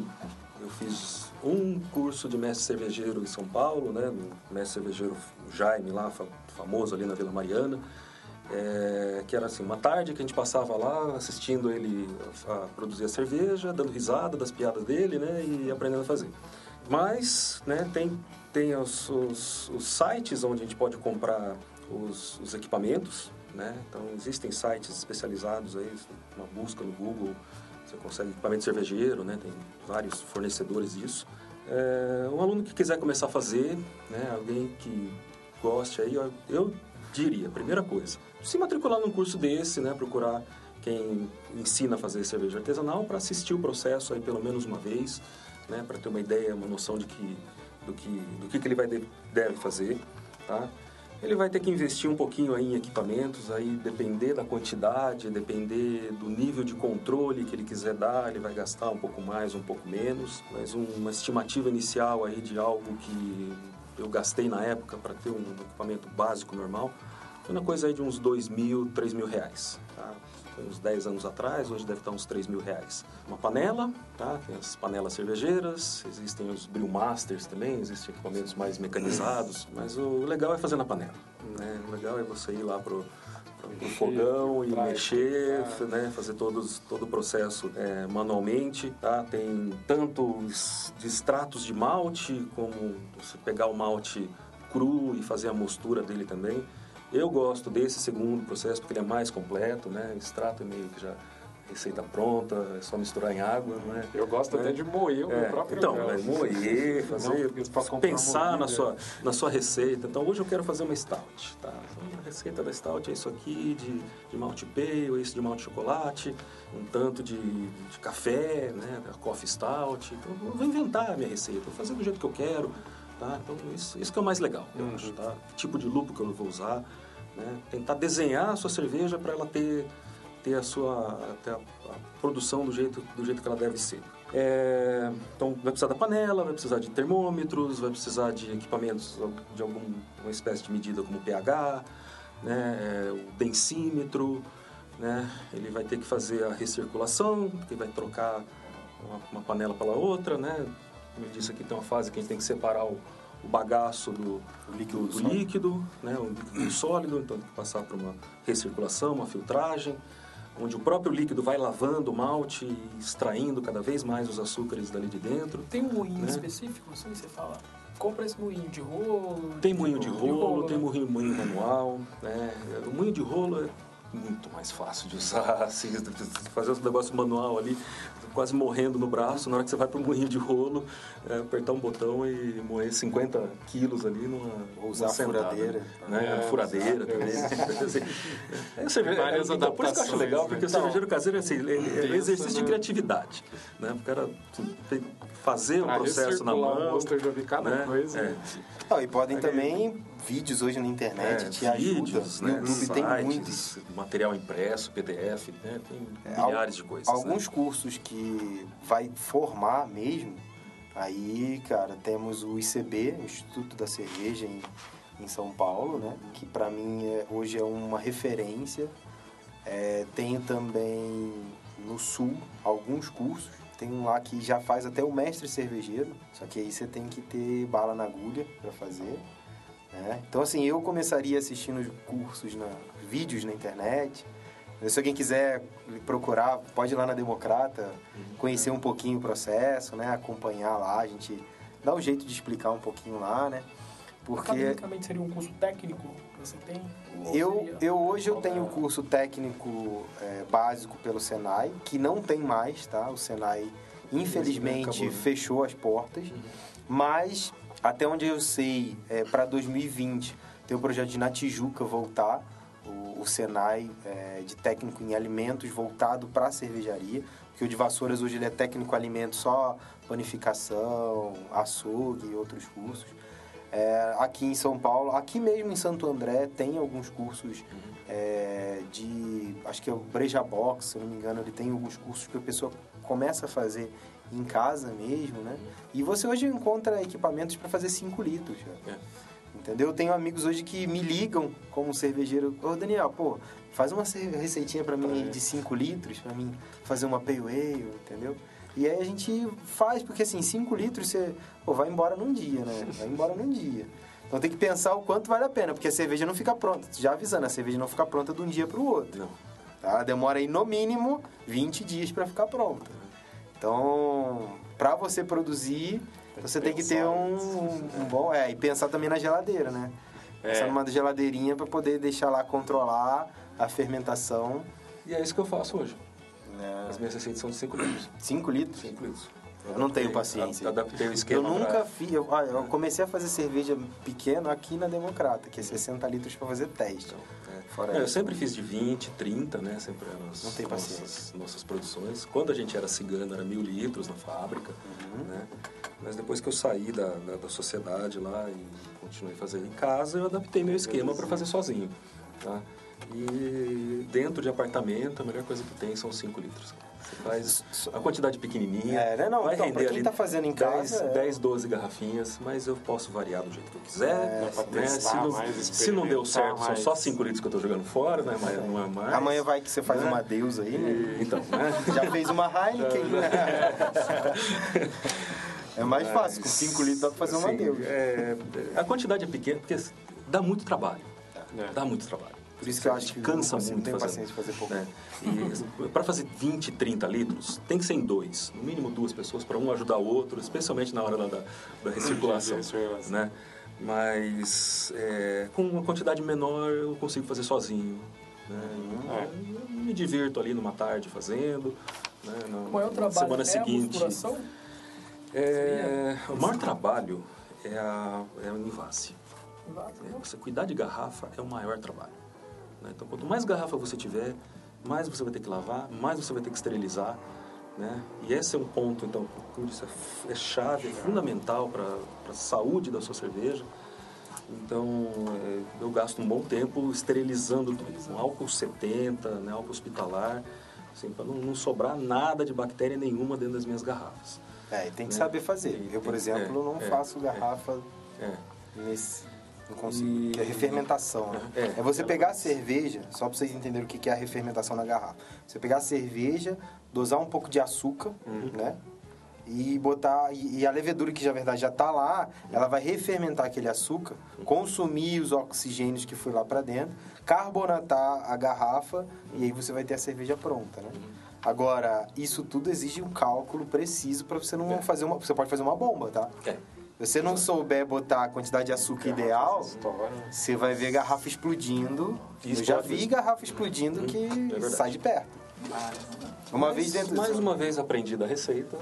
eu fiz um curso de mestre cervejeiro em São Paulo, né, no mestre cervejeiro Jaime lá, fa- famoso ali na Vila Mariana. É, que era assim, uma tarde que a gente passava lá assistindo ele a, produzir a cerveja, dando risada das piadas dele, né, e aprendendo a fazer. Mas, né, tem, tem os, os, os sites onde a gente pode comprar os, os equipamentos, né, então existem sites especializados aí, uma busca no Google, você consegue equipamento cervejeiro, né, tem vários fornecedores disso. É, um aluno que quiser começar a fazer, né, alguém que goste aí, eu diria, primeira coisa, se matricular num curso desse, né, procurar quem ensina a fazer cerveja artesanal para assistir o processo aí pelo menos uma vez, né, para ter uma ideia, uma noção de que do que do que, que ele vai de- deve fazer, tá? Ele vai ter que investir um pouquinho aí em equipamentos, aí depender da quantidade, depender do nível de controle que ele quiser dar, ele vai gastar um pouco mais, um pouco menos, mas um- uma estimativa inicial aí de algo que eu gastei na época para ter um equipamento básico normal, foi uma coisa aí de uns dois mil, três mil reais, tá? Foi uns 10 anos atrás, hoje deve estar uns 3 mil reais. Uma panela, tá? Tem as panelas cervejeiras, existem os Brewmasters também, existem equipamentos mais mecanizados, mas o legal é fazer na panela, né? O legal é você ir lá pro, pro Mexer, fogão e filtrar, mexer, filtrar. né? Fazer todos, todo o processo é, manualmente, tá? Tem tanto os de extratos de malte, como você pegar o malte cru e fazer a mostura dele também. Eu gosto desse segundo processo porque ele é mais completo, né? O extrato é meio que já receita pronta, é só misturar em água, não é? Eu gosto né? até de moer o meu É, próprio então, é moer, fazer, Não, pensar na sua, na sua receita. Então, hoje eu quero fazer uma stout, tá? Então, a receita da stout é isso aqui, de, de malte pale, isso de malte chocolate, um tanto de, de café, né? Coffee stout. Então, eu vou inventar a minha receita, vou fazer do jeito que eu quero, tá? Então, isso, isso que é o mais legal, eu acho, tá? Que tipo de lupo que eu vou usar, né? Tentar desenhar a sua cerveja para ela ter ter a sua ter a, a produção do jeito do jeito que ela deve ser. É, então vai precisar da panela, vai precisar de termômetros, vai precisar de equipamentos de alguma espécie de medida como pH, né, é, o densímetro, né, ele vai ter que fazer a recirculação, porque vai trocar uma, uma panela pela outra, né. Como eu disse aqui tem uma fase que a gente tem que separar o, o bagaço do, líquido do, do sólido. líquido, né, o líquido do sólido, então tem que passar por uma recirculação, uma filtragem, onde o próprio líquido vai lavando o malte e extraindo cada vez mais os açúcares dali de dentro. Tem um moinho Né? específico, assim, você fala? compra esse moinho de rolo. Tem moinho de rolo, né? tem moinho, moinho manual. Né? O moinho de rolo é muito mais fácil de usar. Assim, fazer os negócios manual ali, quase morrendo no braço. Na hora que você vai para o moinho de rolo, é, apertar um botão e moer 50 quilos ali numa. Ou usar sentada, furadeira. Né? É, furadeira também. Assim, é, o cerve- Várias é, então, por isso que eu acho legal, né? porque o Então, cervejeiro caseiro é assim, é exercício de no- criatividade. Né? O cara assim, tem que fazer o Pra processo na mão. o já vi cada né? coisa. É. Não, e podem também vídeos hoje na internet É, te vídeos, No né, YouTube tem sites, muitos. material impresso, PDF, né, tem É, al- milhares de coisas. Alguns né? cursos que vai formar mesmo, aí, cara, temos o ICB, o Instituto da Cerveja em, em São Paulo, né? Que pra mim é, hoje é uma referência. É, tenho também no Sul alguns cursos. Tem um lá que já faz até o mestre cervejeiro, só que aí você tem que ter bala na agulha para fazer. Né? Então, assim, eu começaria assistindo os cursos, na, vídeos na internet. Se alguém quiser procurar, pode ir lá na Democrata, conhecer um pouquinho o processo, né? Acompanhar lá, a gente dá um jeito de explicar um pouquinho lá, né? Porque Academicamente seria um curso técnico que você tem? Eu, eu hoje eu tenho o curso técnico é, básico pelo Senai, que não tem mais, tá? O Senai, infelizmente, né? fechou as portas. Mas, até onde eu sei, é, para 2020, tem o projeto de na Tijuca voltar, o, o Senai é, de técnico em alimentos voltado para a cervejaria, porque o de Vassouras hoje ele é técnico em alimentos só panificação, açougue e outros cursos. É, aqui em São Paulo, aqui mesmo em Santo André, tem alguns cursos é, de. Acho que é o Breja Box, se não me engano, ele tem alguns cursos que a pessoa começa a fazer em casa mesmo, né? E você hoje encontra equipamentos para fazer 5 litros. já. É. Entendeu? Eu tenho amigos hoje que me ligam como cervejeiro. Ô, Daniel, pô, faz uma ce- receitinha para mim de 5 litros, para mim fazer uma pale ale, entendeu? E aí a gente faz, porque assim, 5 litros você pô, vai embora num dia, né? Vai embora num dia. Então tem que pensar o quanto vale a pena, porque a cerveja não fica pronta. Já avisando, a cerveja não fica pronta de um dia para o outro. Não. Tá? Ela demora aí no mínimo 20 dias para ficar pronta. Então, para você produzir, você tem que ter pensar um, um bom. É, e pensar também na geladeira, né? Pensar numa geladeirinha para poder deixar lá controlar a fermentação. E é isso que eu faço hoje. Né? As minhas receitas são de 5 litros. 5 litros? 5 litros. Eu não tenho paciência. Adaptei o Eu esquema. nunca pra- fiz. Eu, olha, eu comecei a fazer cerveja pequena aqui na Democrata, que é 60 litros para fazer teste. É. Fora É, eu sempre fiz de 20, 30, né? Sempre eram as Não tem nossas, paciência. nossas produções. Quando a gente era cigano, era mil litros na fábrica, Uhum. né? Mas depois que eu saí da, da, da sociedade lá e continuei fazendo em casa, eu adaptei meu esquema para fazer sozinho, tá? E dentro de apartamento, a melhor coisa que tem são 5 litros. Faz a quantidade pequenininha, É, né? Não, vai então, render pra quem ali tá fazendo em 10, casa, é. 10, 12 garrafinhas, mas eu posso variar do jeito que eu quiser. É, né? testar Se, não, se não deu certo, são mais. só 5 litros que eu tô jogando fora, né? Mas não é mais. Amanhã vai que você faz Né? uma Deus aí, né? E- Então, né? Já fez uma Heineken, né? É mais fácil, com 5 litros dá pra fazer uma Assim, Deus. é, a quantidade é pequena porque dá muito trabalho. Dá muito trabalho. Por isso que eu acho que cansa eu não muito fazendo. paciência fazer pouco. né? Para fazer 20, 30 litros, tem que ser em dois, no mínimo duas pessoas, para um ajudar o outro, especialmente na hora da, da, da recirculação. Né? Mas é, com uma quantidade menor eu consigo fazer sozinho. Né? Uhum. Eu me divirto ali numa tarde fazendo. Né? Na, O maior na trabalho semana é seguinte. É, o maior trabalho é, a, é o envase. Vaso, É, né? Você cuidar de garrafa é o maior trabalho. Né? Então, quanto mais garrafa você tiver, mais você vai ter que lavar, mais você vai ter que esterilizar. Né? E esse é um ponto, então, como disse, é é chave, é fundamental para a saúde da sua cerveja. Então, é, eu gasto um bom tempo esterilizando tudo, com álcool 70, né, álcool hospitalar, assim, para não, não sobrar nada de bactéria nenhuma dentro das minhas garrafas. É, e tem que Né? saber fazer. Eu, por exemplo, é, não é, faço garrafa É. nesse. Não consigo. E- Que é refermentação, né? É, É, você pegar a cerveja, só pra vocês entenderem o que que é a refermentação na garrafa. Você pegar a cerveja, dosar um pouco de açúcar, Uhum. né? E botar. E, a levedura que na verdade, já tá lá, ela vai refermentar aquele açúcar, consumir os oxigênios que foi lá para dentro, carbonatar a garrafa e aí você vai ter a cerveja pronta, né? Agora, isso tudo exige um cálculo preciso para você não É. fazer uma. Você pode fazer uma bomba, tá? É. você não souber botar a quantidade de açúcar ideal, você vai ver garrafa explodindo. Eu já vi mesmo. garrafa explodindo que verdade. sai de perto. Uma vez dentro Mais uma vez aprendi da receita.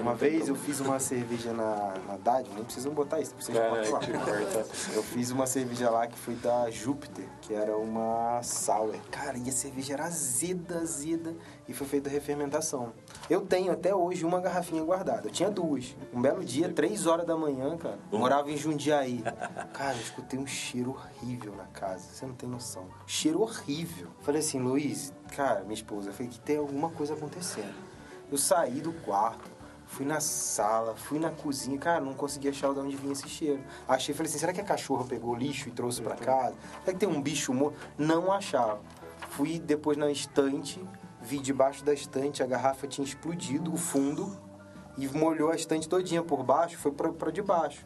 Uma vez eu fiz uma cerveja na, na DAD, nem precisam botar isso, Cara, falar. que corta. Eu fiz uma cerveja lá que foi da Júpiter, que era uma sour. Cara, e a cerveja era azeda, azeda, e foi feita a refermentação. Eu tenho até hoje uma garrafinha guardada. Eu tinha duas. Um belo dia, três horas da manhã, cara, morava em Jundiaí. Cara, eu escutei um cheiro horrível na casa, você não tem noção. Cheiro horrível. Falei assim, Luiz, cara, minha esposa, eu falei que tem alguma coisa acontecendo. Eu saí do quarto, Fui na sala, fui na cozinha, cara, não consegui achar de onde vinha esse cheiro. Achei, falei assim, será que a cachorra pegou lixo e trouxe pra casa? Será que tem um bicho morto? Não achava. Fui depois na estante, vi debaixo da estante, a garrafa tinha explodido, o fundo, e molhou a estante todinha por baixo, foi pra, pra debaixo.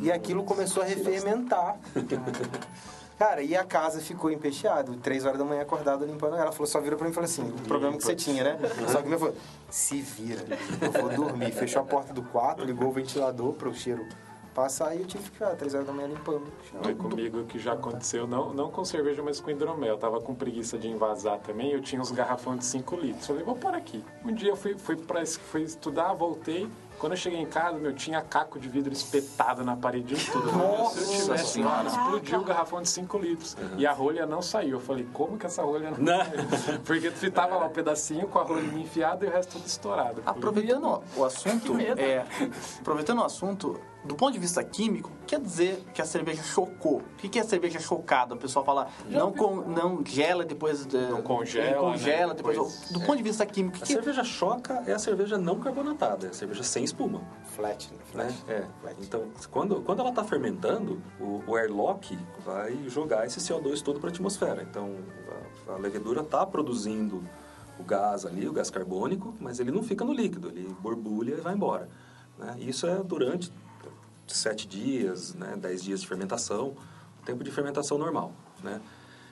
E aquilo começou a refermentar. Cara, e a casa ficou empesteada. Três horas da manhã acordada limpando. Ela falou, só virou pra mim e falou assim, o problema que você tinha, né? Só que me falou, se vira, eu vou dormir. Fechou a porta do quarto, ligou o ventilador para o cheiro passar e eu tive que ficar três horas da manhã limpando. Foi comigo que já aconteceu, não, não com cerveja, mas com hidromel. Eu tava com preguiça de envasar também, eu tinha uns garrafões de 5 litros. Falei, vou pôr aqui. Um dia eu fui, fui, pra, fui estudar, voltei. Quando eu cheguei em casa, meu, tinha caco de vidro espetado na parede de tudo. Nossa Se eu tivesse Senhora. explodiu o garrafão de 5 litros. E a rolha não saiu. Eu falei, como que essa rolha não, Não. saiu? Porque tava lá um pedacinho com a rolha enfiada e o resto tudo estourado. Aproveitando o- assunto, medo. é, aproveitando o assunto, do ponto de vista químico, quer dizer que a cerveja chocou. O que que é cerveja chocada? O pessoal fala, não, com, não gela depois... de- Não congela, não congela né? depois. Depois- do ponto de vista químico, o A que, que cerveja choca é a cerveja não carbonatada, é a cerveja sem espuma. Flat, né? Né? Flat. É. Então, quando, quando ela está fermentando, o, o airlock vai jogar esse CO2 todo para a atmosfera. Então, a, a levedura está produzindo o gás ali, o gás carbônico, mas ele não fica no líquido, ele borbulha e vai embora. Né? Isso é durante sete dias, né? dez dias de fermentação, tempo de fermentação normal. Né?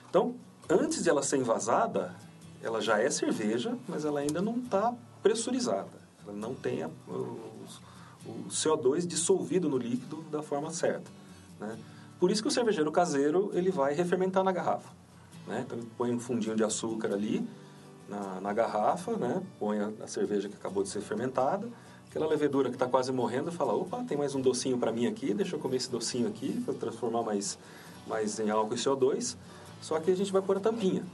Então, antes de ela ser envasada, ela já é cerveja, mas ela ainda não está pressurizada. Ela não tem a, os- o CO2 dissolvido no líquido da forma certa. Né? Por isso que o cervejeiro caseiro ele vai refermentar na garrafa. Né? Então ele põe um fundinho de açúcar ali na, na garrafa, né? põe a, a cerveja que acabou de ser fermentada, aquela levedura que está quase morrendo fala, opa, tem mais um docinho para mim aqui, deixa eu comer esse docinho aqui para transformar mais, mais em álcool e CO2. Só que a gente vai pôr a tampinha.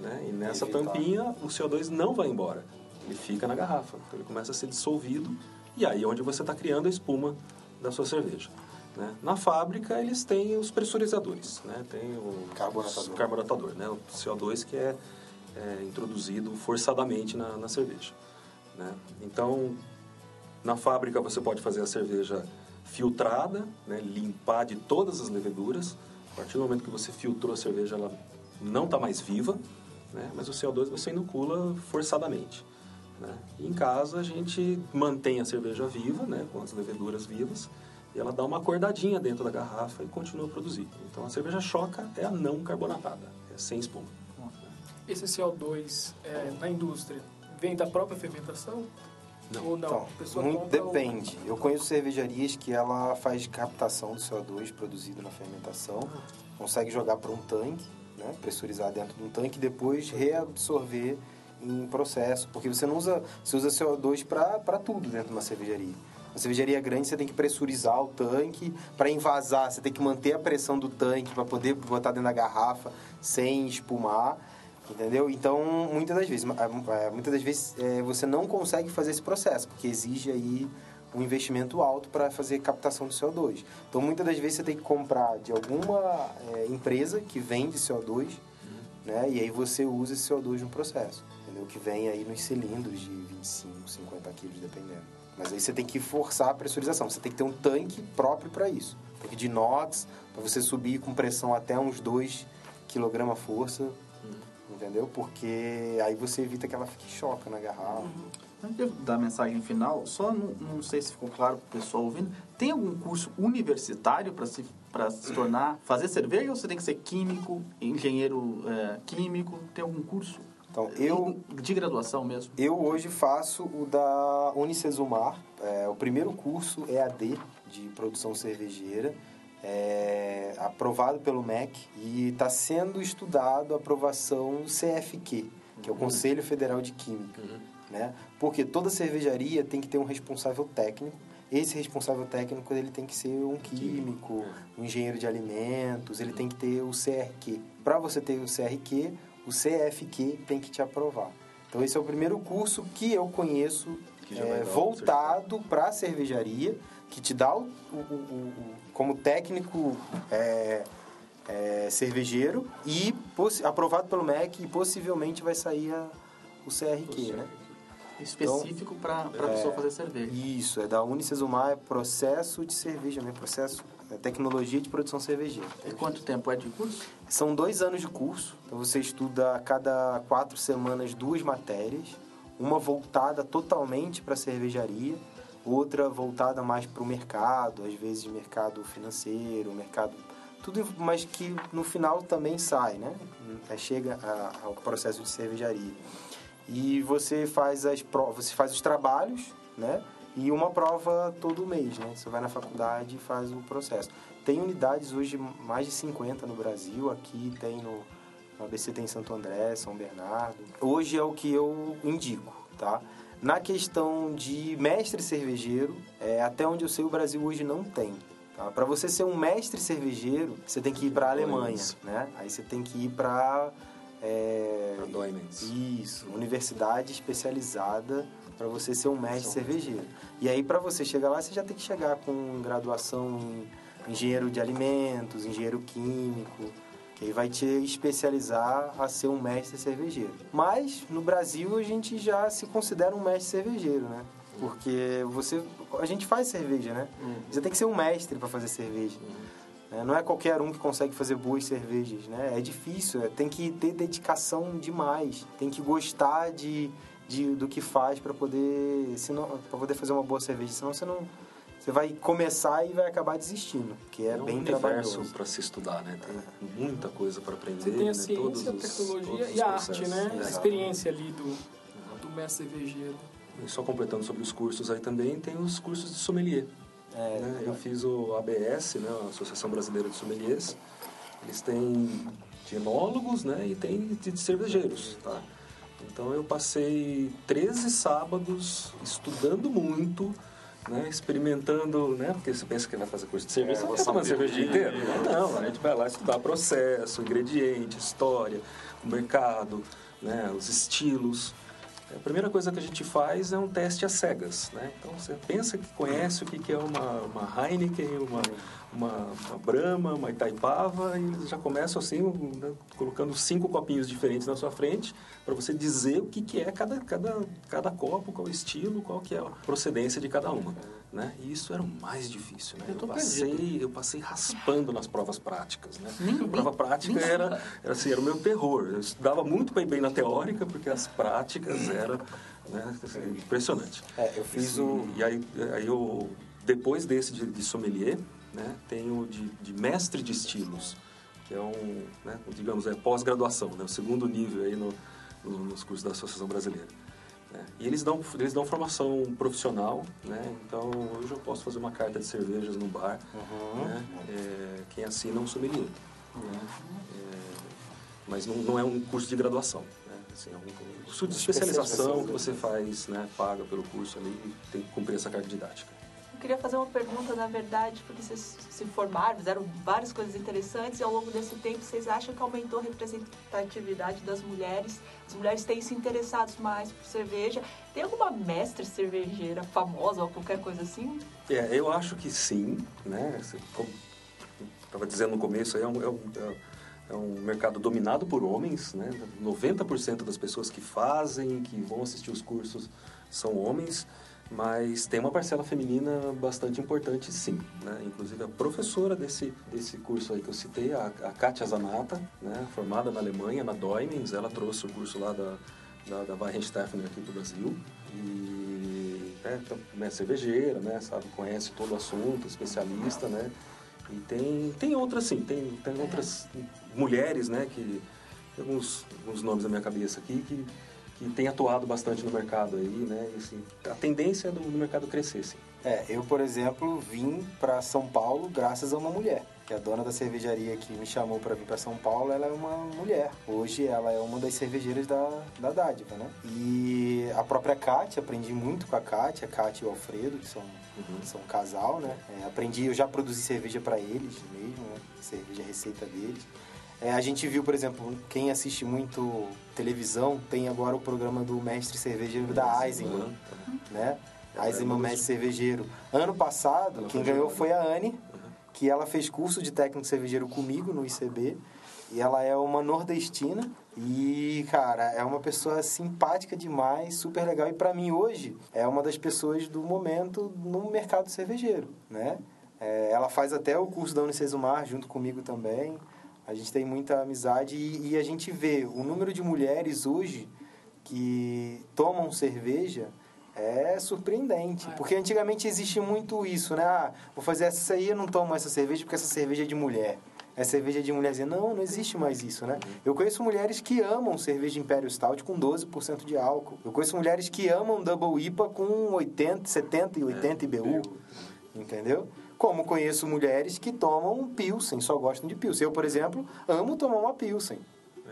Né? E nessa Evitar. tampinha o CO2 não vai embora, ele fica na garrafa. Então ele começa a ser dissolvido e aí é onde você está criando a espuma da sua cerveja. Né? Na fábrica eles têm os pressurizadores, né? tem o Carbonatador. carbonatador, né? o CO2 que é, é introduzido forçadamente na, na cerveja. Né? Então, na fábrica você pode fazer a cerveja filtrada, né? limpar de todas as leveduras. A partir do momento que você filtrou a cerveja, ela não está mais viva, né? mas o CO2 você inocula forçadamente. Né? Em casa a gente mantém a cerveja viva, né? com as leveduras vivas, e ela dá uma acordadinha dentro da garrafa e continua a produzir. Então a cerveja choca é a não carbonatada, é sem espuma. Esse CO2 é, na indústria vem da própria fermentação? Ou não? Então, a pessoa depende. Eu conheço cervejarias que ela faz captação do CO2 produzido na fermentação, consegue jogar para um tanque, né, pressurizar dentro de um tanque e depois reabsorver em processo, porque você não usa, você usa CO2 para tudo dentro de uma cervejaria. Uma cervejaria grande você tem que pressurizar o tanque para envasar, você tem que manter a pressão do tanque para poder botar dentro da garrafa sem espumar. Entendeu? Então, muitas das vezes, muitas das vezes eh, você não consegue fazer esse processo, porque exige aí um investimento alto para fazer captação de CO2. Então, muitas das vezes você tem que comprar de alguma eh, empresa que vende CO2, né? E aí você usa esse CO2 no processo, entendeu? Que vem aí nos cilindros de 25, 50 quilos, dependendo. Mas aí você tem que forçar a pressurização. Você tem que ter um tanque próprio para isso. Tanque de inox, para você subir com pressão até uns 2 kg força, entendeu? Porque aí você evita que ela fique choca na garrafa. Antes de eu dar a mensagem final, só não, não sei se ficou claro para o pessoal ouvindo, tem algum curso universitário para se, pra se tornar, fazer cerveja ou você tem que ser químico, engenheiro é, químico? Tem algum curso? Então, eu, De graduação mesmo. eu hoje faço o da Unicesumar, é, o primeiro curso EAD de produção cervejeira, é, aprovado pelo MEC e está sendo estudado a aprovação CFQ, que é o Conselho Federal de Química. Né? Porque toda cervejaria tem que ter um responsável técnico. Esse responsável técnico ele tem que ser um químico, um engenheiro de alimentos, ele tem que ter o CRQ. Para você ter o CRQ, o CFQ tem que te aprovar. Então esse é o primeiro curso que eu conheço é, voltado para a cervejaria, que te dá o- o- o- como técnico é, é, cervejeiro e aprovado pelo MEC e possivelmente vai sair a- o CRQ, né? Específico para a pessoa fazer cerveja. Isso, é da Unicesumar, é processo de cerveja, né? Processo, é tecnologia de produção cervejeira. E quanto tempo é de curso? São dois anos de curso, então você estuda a cada quatro semanas duas matérias, uma voltada totalmente para a cervejaria, outra voltada mais para o mercado, às vezes mercado financeiro, mercado tudo, mas que no final também sai, né? É, Chega a- ao processo de cervejaria. E você faz as provas, você faz os trabalhos, né? E uma prova todo mês, né? Você vai na faculdade e faz o processo. Tem unidades hoje, mais de 50 no Brasil, aqui tem no, ABC tem Santo André, São Bernardo. Hoje é o que eu indico, tá? Na questão de mestre cervejeiro, é, até onde eu sei o Brasil hoje não tem. Tá? Para você ser um mestre cervejeiro, você tem que ir para a Alemanha, né? Aí você tem que ir para é, isso, universidade especializada para você ser um mestre cervejeiro. E aí para você chegar lá, você já tem que chegar com graduação em engenheiro de alimentos, engenheiro químico, que aí vai te especializar a ser um mestre cervejeiro. Mas no Brasil a gente já se considera um mestre cervejeiro, né? Porque você a gente faz cerveja, né? Você tem que ser um mestre para fazer cerveja. né? Não é qualquer um que consegue fazer boas cervejas, né? É difícil, é- tem que ter dedicação demais, tem que gostar de, de do que faz para poder, para poder fazer uma boa cerveja, senão você não você vai começar e vai acabar desistindo, que é, um bem universo trabalhoso. para se estudar, né? Tem muita coisa para aprender. Você tem a né? Todos ciência, a os- tecnologia todos os e a arte, né? A Exato. experiência ali do, do mestre cervejeiro. E só completando sobre os cursos aí também, tem os cursos de sommelier. É, né? Eu fiz o ABS, né? a Associação Brasileira de Sommeliers. Eles têm de enólogos né? e tem de de cervejeiros. Tá? Então eu passei 13 sábados estudando muito, né? experimentando, né? porque você pensa que vai fazer curso de cerveja, você não vai tomar cerveja o dia inteiro. Não, a gente vai lá estudar processo, ingrediente, história, o mercado, né? os estilos. A primeira coisa que a gente faz é um teste às cegas, né? Então você pensa que conhece o que que é uma, uma Heineken, uma, uma, uma Brahma, uma Itaipava, e eles já começam assim, né, colocando cinco copinhos diferentes na sua frente para você dizer o que que é cada, cada, cada copo, qual o estilo, qual que é a procedência de cada uma, né? E isso era o mais difícil, né? Eu tô passei, eu passei raspando nas provas práticas, né? a prova prática era, era, assim, era o meu terror. Eu estudava muito bem, bem na teórica, porque as práticas eram né, assim, impressionante. É, eu fiz o E aí, aí eu, depois desse de, de sommelier, né, tenho de, de mestre de estilos, que é um, né, digamos, é pós-graduação, né, o segundo nível aí no, no- nos cursos da Associação Brasileira. né. E eles dão, eles dão formação profissional, né? Então, hoje eu posso fazer uma carta de cervejas no bar, né? É, quem assina é um sommelier. né? É, mas não, não é um curso de graduação. Né? Assim, é um curso de especialização que você faz, né? paga pelo curso ali e tem que cumprir essa carga didática. Queria fazer uma pergunta, na verdade, porque vocês se formaram, fizeram várias coisas interessantes e ao longo desse tempo vocês acham que aumentou a representatividade das mulheres? As mulheres têm se interessado mais por cerveja. Tem alguma mestre cervejeira famosa ou qualquer coisa assim? É, eu acho que sim, né? Você, Como estava dizendo no começo, é um, é, um, é um mercado dominado por homens, né? 90% das pessoas que fazem, que vão assistir os cursos, são homens, mas tem uma parcela feminina bastante importante, sim. Né? Inclusive a professora desse, desse curso aí que eu citei, a, a Katia Zanata, né? formada na Alemanha, na Doimens, ela trouxe o curso lá da, da, da Weihenstephaner aqui para o Brasil. E é, então, né, cervejeira, né, sabe, conhece todo o assunto, especialista, né? E tem, tem outras, sim, tem, tem outras mulheres, né, que, tem alguns, alguns nomes na minha cabeça aqui que, que tem atuado bastante no mercado aí, né? E, assim, a tendência é do, do mercado crescer, sim. É, eu, por exemplo, vim para São Paulo graças a uma mulher. Que a dona da cervejaria que me chamou para vir para São Paulo, ela é uma mulher. Hoje ela é uma das cervejeiras da, da Dádiva, né? E a própria Kátia, aprendi muito com a Kátia, a Kátia e o Alfredo, que são, são um casal, né? É, aprendi, eu já produzi cerveja para eles mesmo, né? Cerveja receita deles. É, a gente viu, por exemplo, quem assiste muito televisão, tem agora o programa do mestre cervejeiro da Eisenman, né? Eisenman mestre cervejeiro. Ano passado, quem ganhou foi a Anne, que ela fez curso de técnico cervejeiro comigo no ICB. E ela é uma nordestina e, cara, é uma pessoa simpática demais, super legal. E para mim hoje é uma das pessoas do momento no mercado cervejeiro, né? É, ela faz até o curso da Unicesumar junto comigo também. A gente tem muita amizade e, e a gente vê o número de mulheres hoje que tomam cerveja é surpreendente. Porque antigamente existe muito isso, né? Ah, vou fazer essa aí, eu não tomo essa cerveja porque essa cerveja é de mulher. É cerveja de mulherzinha. Não, não existe mais isso, né? Eu conheço mulheres que amam cerveja Imperial Stout com 12% de álcool. Eu conheço mulheres que amam Double IPA com 80, 70 e 80 IBU. Entendeu? Como conheço mulheres que tomam Pilsen, só gostam de Pilsen. Eu, por exemplo, amo tomar uma Pilsen.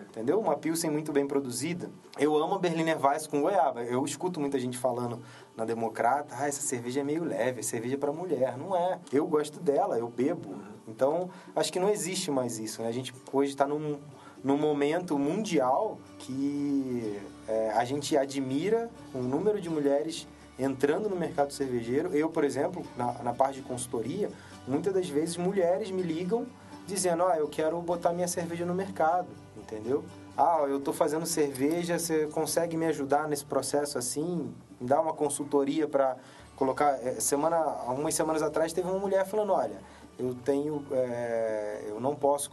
Entendeu? Uma Pilsen muito bem produzida. Eu amo a Berliner Weiss com goiaba. Eu escuto muita gente falando na Democrata, ah, essa cerveja é meio leve, é cerveja para mulher. Não é. Eu gosto dela, eu bebo. Então, acho que não existe mais isso. Né? A gente hoje está num, num momento mundial que é, a gente admira um número de mulheres entrando no mercado cervejeiro. Eu, por exemplo, na, na parte de consultoria, muitas das vezes mulheres me ligam dizendo, ah, eu quero botar minha cerveja no mercado, entendeu? Ah, eu estou fazendo cerveja, você consegue me ajudar nesse processo assim? Me dá uma consultoria para colocar... É, semana, há umas semanas atrás teve uma mulher falando, olha, eu tenho... É, eu não posso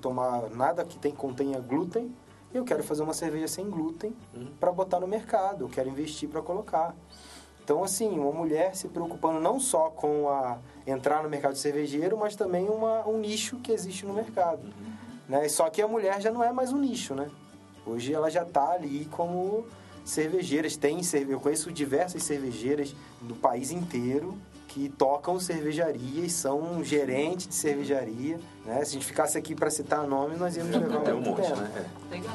tomar nada que tem, contenha glúten, eu quero fazer uma cerveja sem glúten uhum. para botar no mercado, eu quero investir para colocar. Então, assim, uma mulher se preocupando não só com a entrar no mercado cervejeiro, mas também uma, um nicho que existe no mercado. Uhum. Né? Só que a mulher já não é mais um nicho, né? Hoje ela já está ali como cervejeiras. Tem, eu conheço diversas cervejeiras do país inteiro que tocam cervejaria e são gerentes de cervejaria. Né? Se a gente ficasse aqui para citar nome, nós íamos levar um monte, né? É. Legal.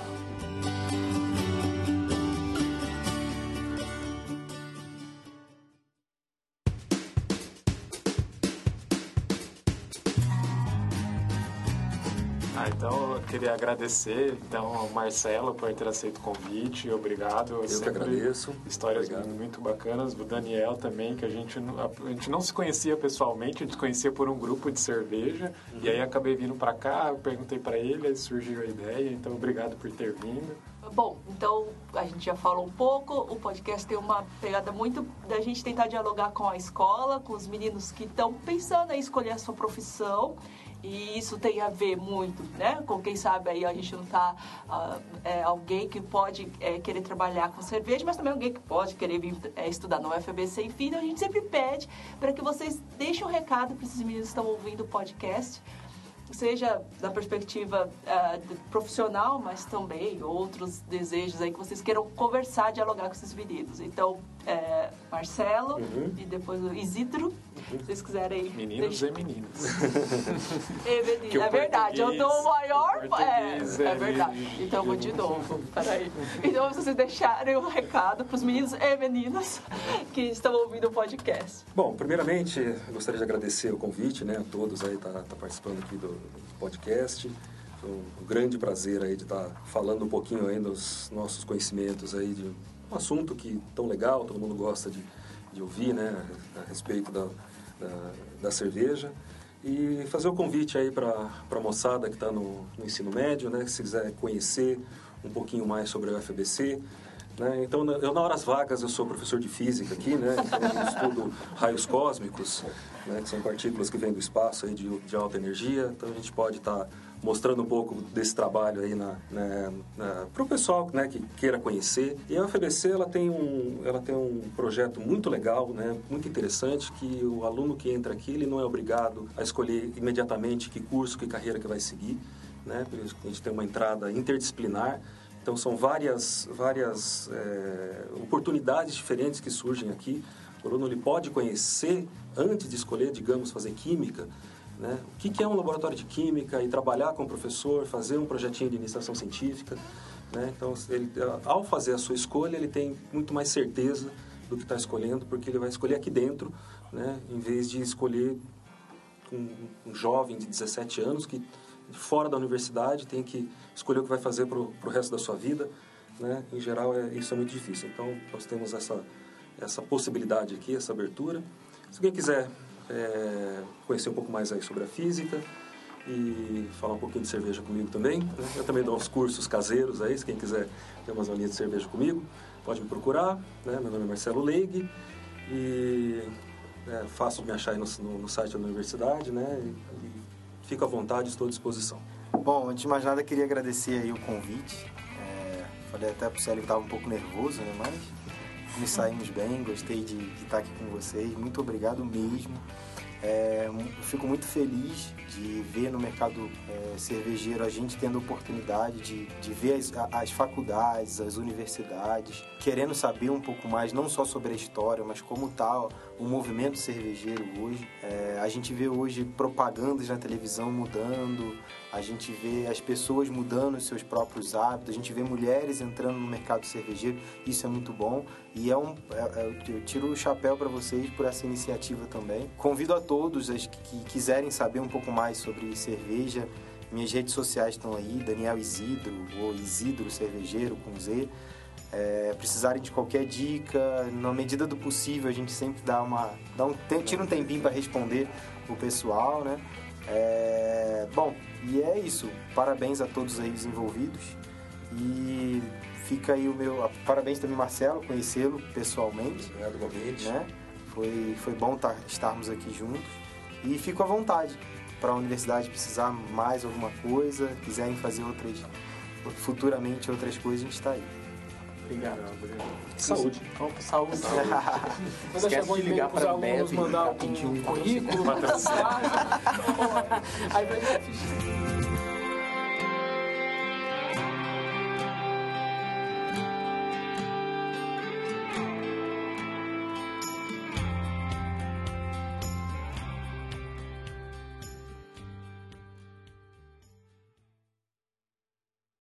Queria agradecer então, ao Marcelo por ter aceito o convite. Obrigado. Eu que agradeço. Histórias Obrigado. muito bacanas. O Daniel também, que a gente, a, gente não se conhecia pessoalmente, a gente se conhecia por um grupo de cerveja. Uhum. E aí acabei vindo para cá, perguntei para ele, aí surgiu a ideia. Então, obrigado por ter vindo. Bom, então a gente já falou um pouco. O podcast tem uma pegada muito da gente tentar dialogar com a escola, com os meninos que estão pensando em escolher a sua profissão e isso tem a ver muito, né? Com quem sabe aí a gente não tá uh, é, alguém que pode é, querer trabalhar com cerveja, mas também alguém que pode querer vir é, estudar no UFBC, enfim. Então a gente sempre pede para que vocês deixem um recado para esses meninos que estão ouvindo o podcast seja da perspectiva uh, profissional, mas também outros desejos aí que vocês queiram conversar, dialogar com esses meninos. Então, é, Marcelo uhum. e depois o Isidro, uhum. se vocês quiserem. Meninos deixar... e meninas. é, menino, é verdade, eu dou o maior. É, é, verdade. Então, vou de novo. Peraí. Então, vocês deixarem um recado para os meninos e meninas que estão ouvindo o podcast. Bom, primeiramente, gostaria de agradecer o convite né, a todos aí tá, tá participando aqui do, podcast. Foi um grande prazer aí de estar falando um pouquinho aí dos nossos conhecimentos aí de um assunto que tão legal, todo mundo gosta de, de ouvir, né, a respeito da, da, da cerveja. E fazer o convite aí para a moçada que está no, no, ensino médio, né, se quiser conhecer um pouquinho mais sobre o UFBC, né? Então, eu, na horas vagas, eu sou professor de física aqui, né? Então, eu estudo raios cósmicos, né? que são partículas que vêm do espaço aí de, de alta energia. Então, a gente pode estar tá mostrando um pouco desse trabalho aí na, na, na para o pessoal né, que queira conhecer. E a UFBC, ela tem, um, ela tem um projeto muito legal, né? muito interessante, que o aluno que entra aqui, ele não é obrigado a escolher imediatamente que curso, que carreira que vai seguir né? A gente tem uma entrada interdisciplinar. Então são várias, várias é, oportunidades diferentes que surgem aqui. O aluno ele pode conhecer antes de escolher, digamos, fazer química, né? O que, é um laboratório de química e trabalhar com o professor, fazer um projetinho de iniciação científica. Né? Então, ele, ao fazer a sua escolha, ele tem muito mais certeza do que está escolhendo, porque ele vai escolher aqui dentro, né? em vez de escolher um, um jovem de 17 anos que fora da universidade tem que escolher o que vai fazer para o resto da sua vida. Né? Em geral, é, isso é muito difícil. Então, nós temos essa, essa possibilidade aqui, essa abertura. Se alguém quiser é, conhecer um pouco mais aí sobre a física e falar um pouquinho de cerveja comigo também, né? eu também dou uns cursos caseiros aí, se quem quiser ter umas aulinhas de cerveja comigo, pode me procurar. Né? Meu nome é Marcelo Leig e é fácil de me achar aí no, no, no site da universidade, né? E, e fico à vontade, estou à disposição. Bom, antes de mais nada, queria agradecer aí o convite. É, falei até pro Célio que estava um pouco nervoso, né? Mas nos saímos bem, gostei de, de estar aqui com vocês. Muito obrigado mesmo. É, fico muito feliz de ver no mercado é, cervejeiro a gente tendo oportunidade de, de ver as, as, faculdades, as universidades, querendo saber um pouco mais, não só sobre a história, mas como está o movimento cervejeiro hoje. É, a gente vê hoje propagandas na televisão mudando, a gente vê as pessoas mudando seus próprios hábitos, a gente vê mulheres entrando no mercado cervejeiro, isso é muito bom e é um, é, é eu tiro o chapéu para vocês por essa iniciativa também. Convido a todos as que quiserem saber um pouco mais sobre cerveja, minhas redes sociais estão aí, Daniel Isidro ou Isidro Cervejeiro com Z. É, precisarem de qualquer dica, na medida do possível a gente sempre dá uma, dá um, tira um tempinho para responder o pessoal, né? É, bom, e é isso. Parabéns a todos aí os envolvidos. E fica aí o meu. Parabéns também, Marcelo, conhecê-lo pessoalmente. Obrigado, convite. Né? Foi, foi bom tá, estarmos aqui juntos. E fico à vontade para a universidade precisar mais alguma coisa, quiserem fazer outras, futuramente outras coisas, a gente está aí. Obrigado. Saúde. Saúde. Saúde. Vou deixar bom e-mail para os alunos mandar um currículo, uma mensagem. Aí vai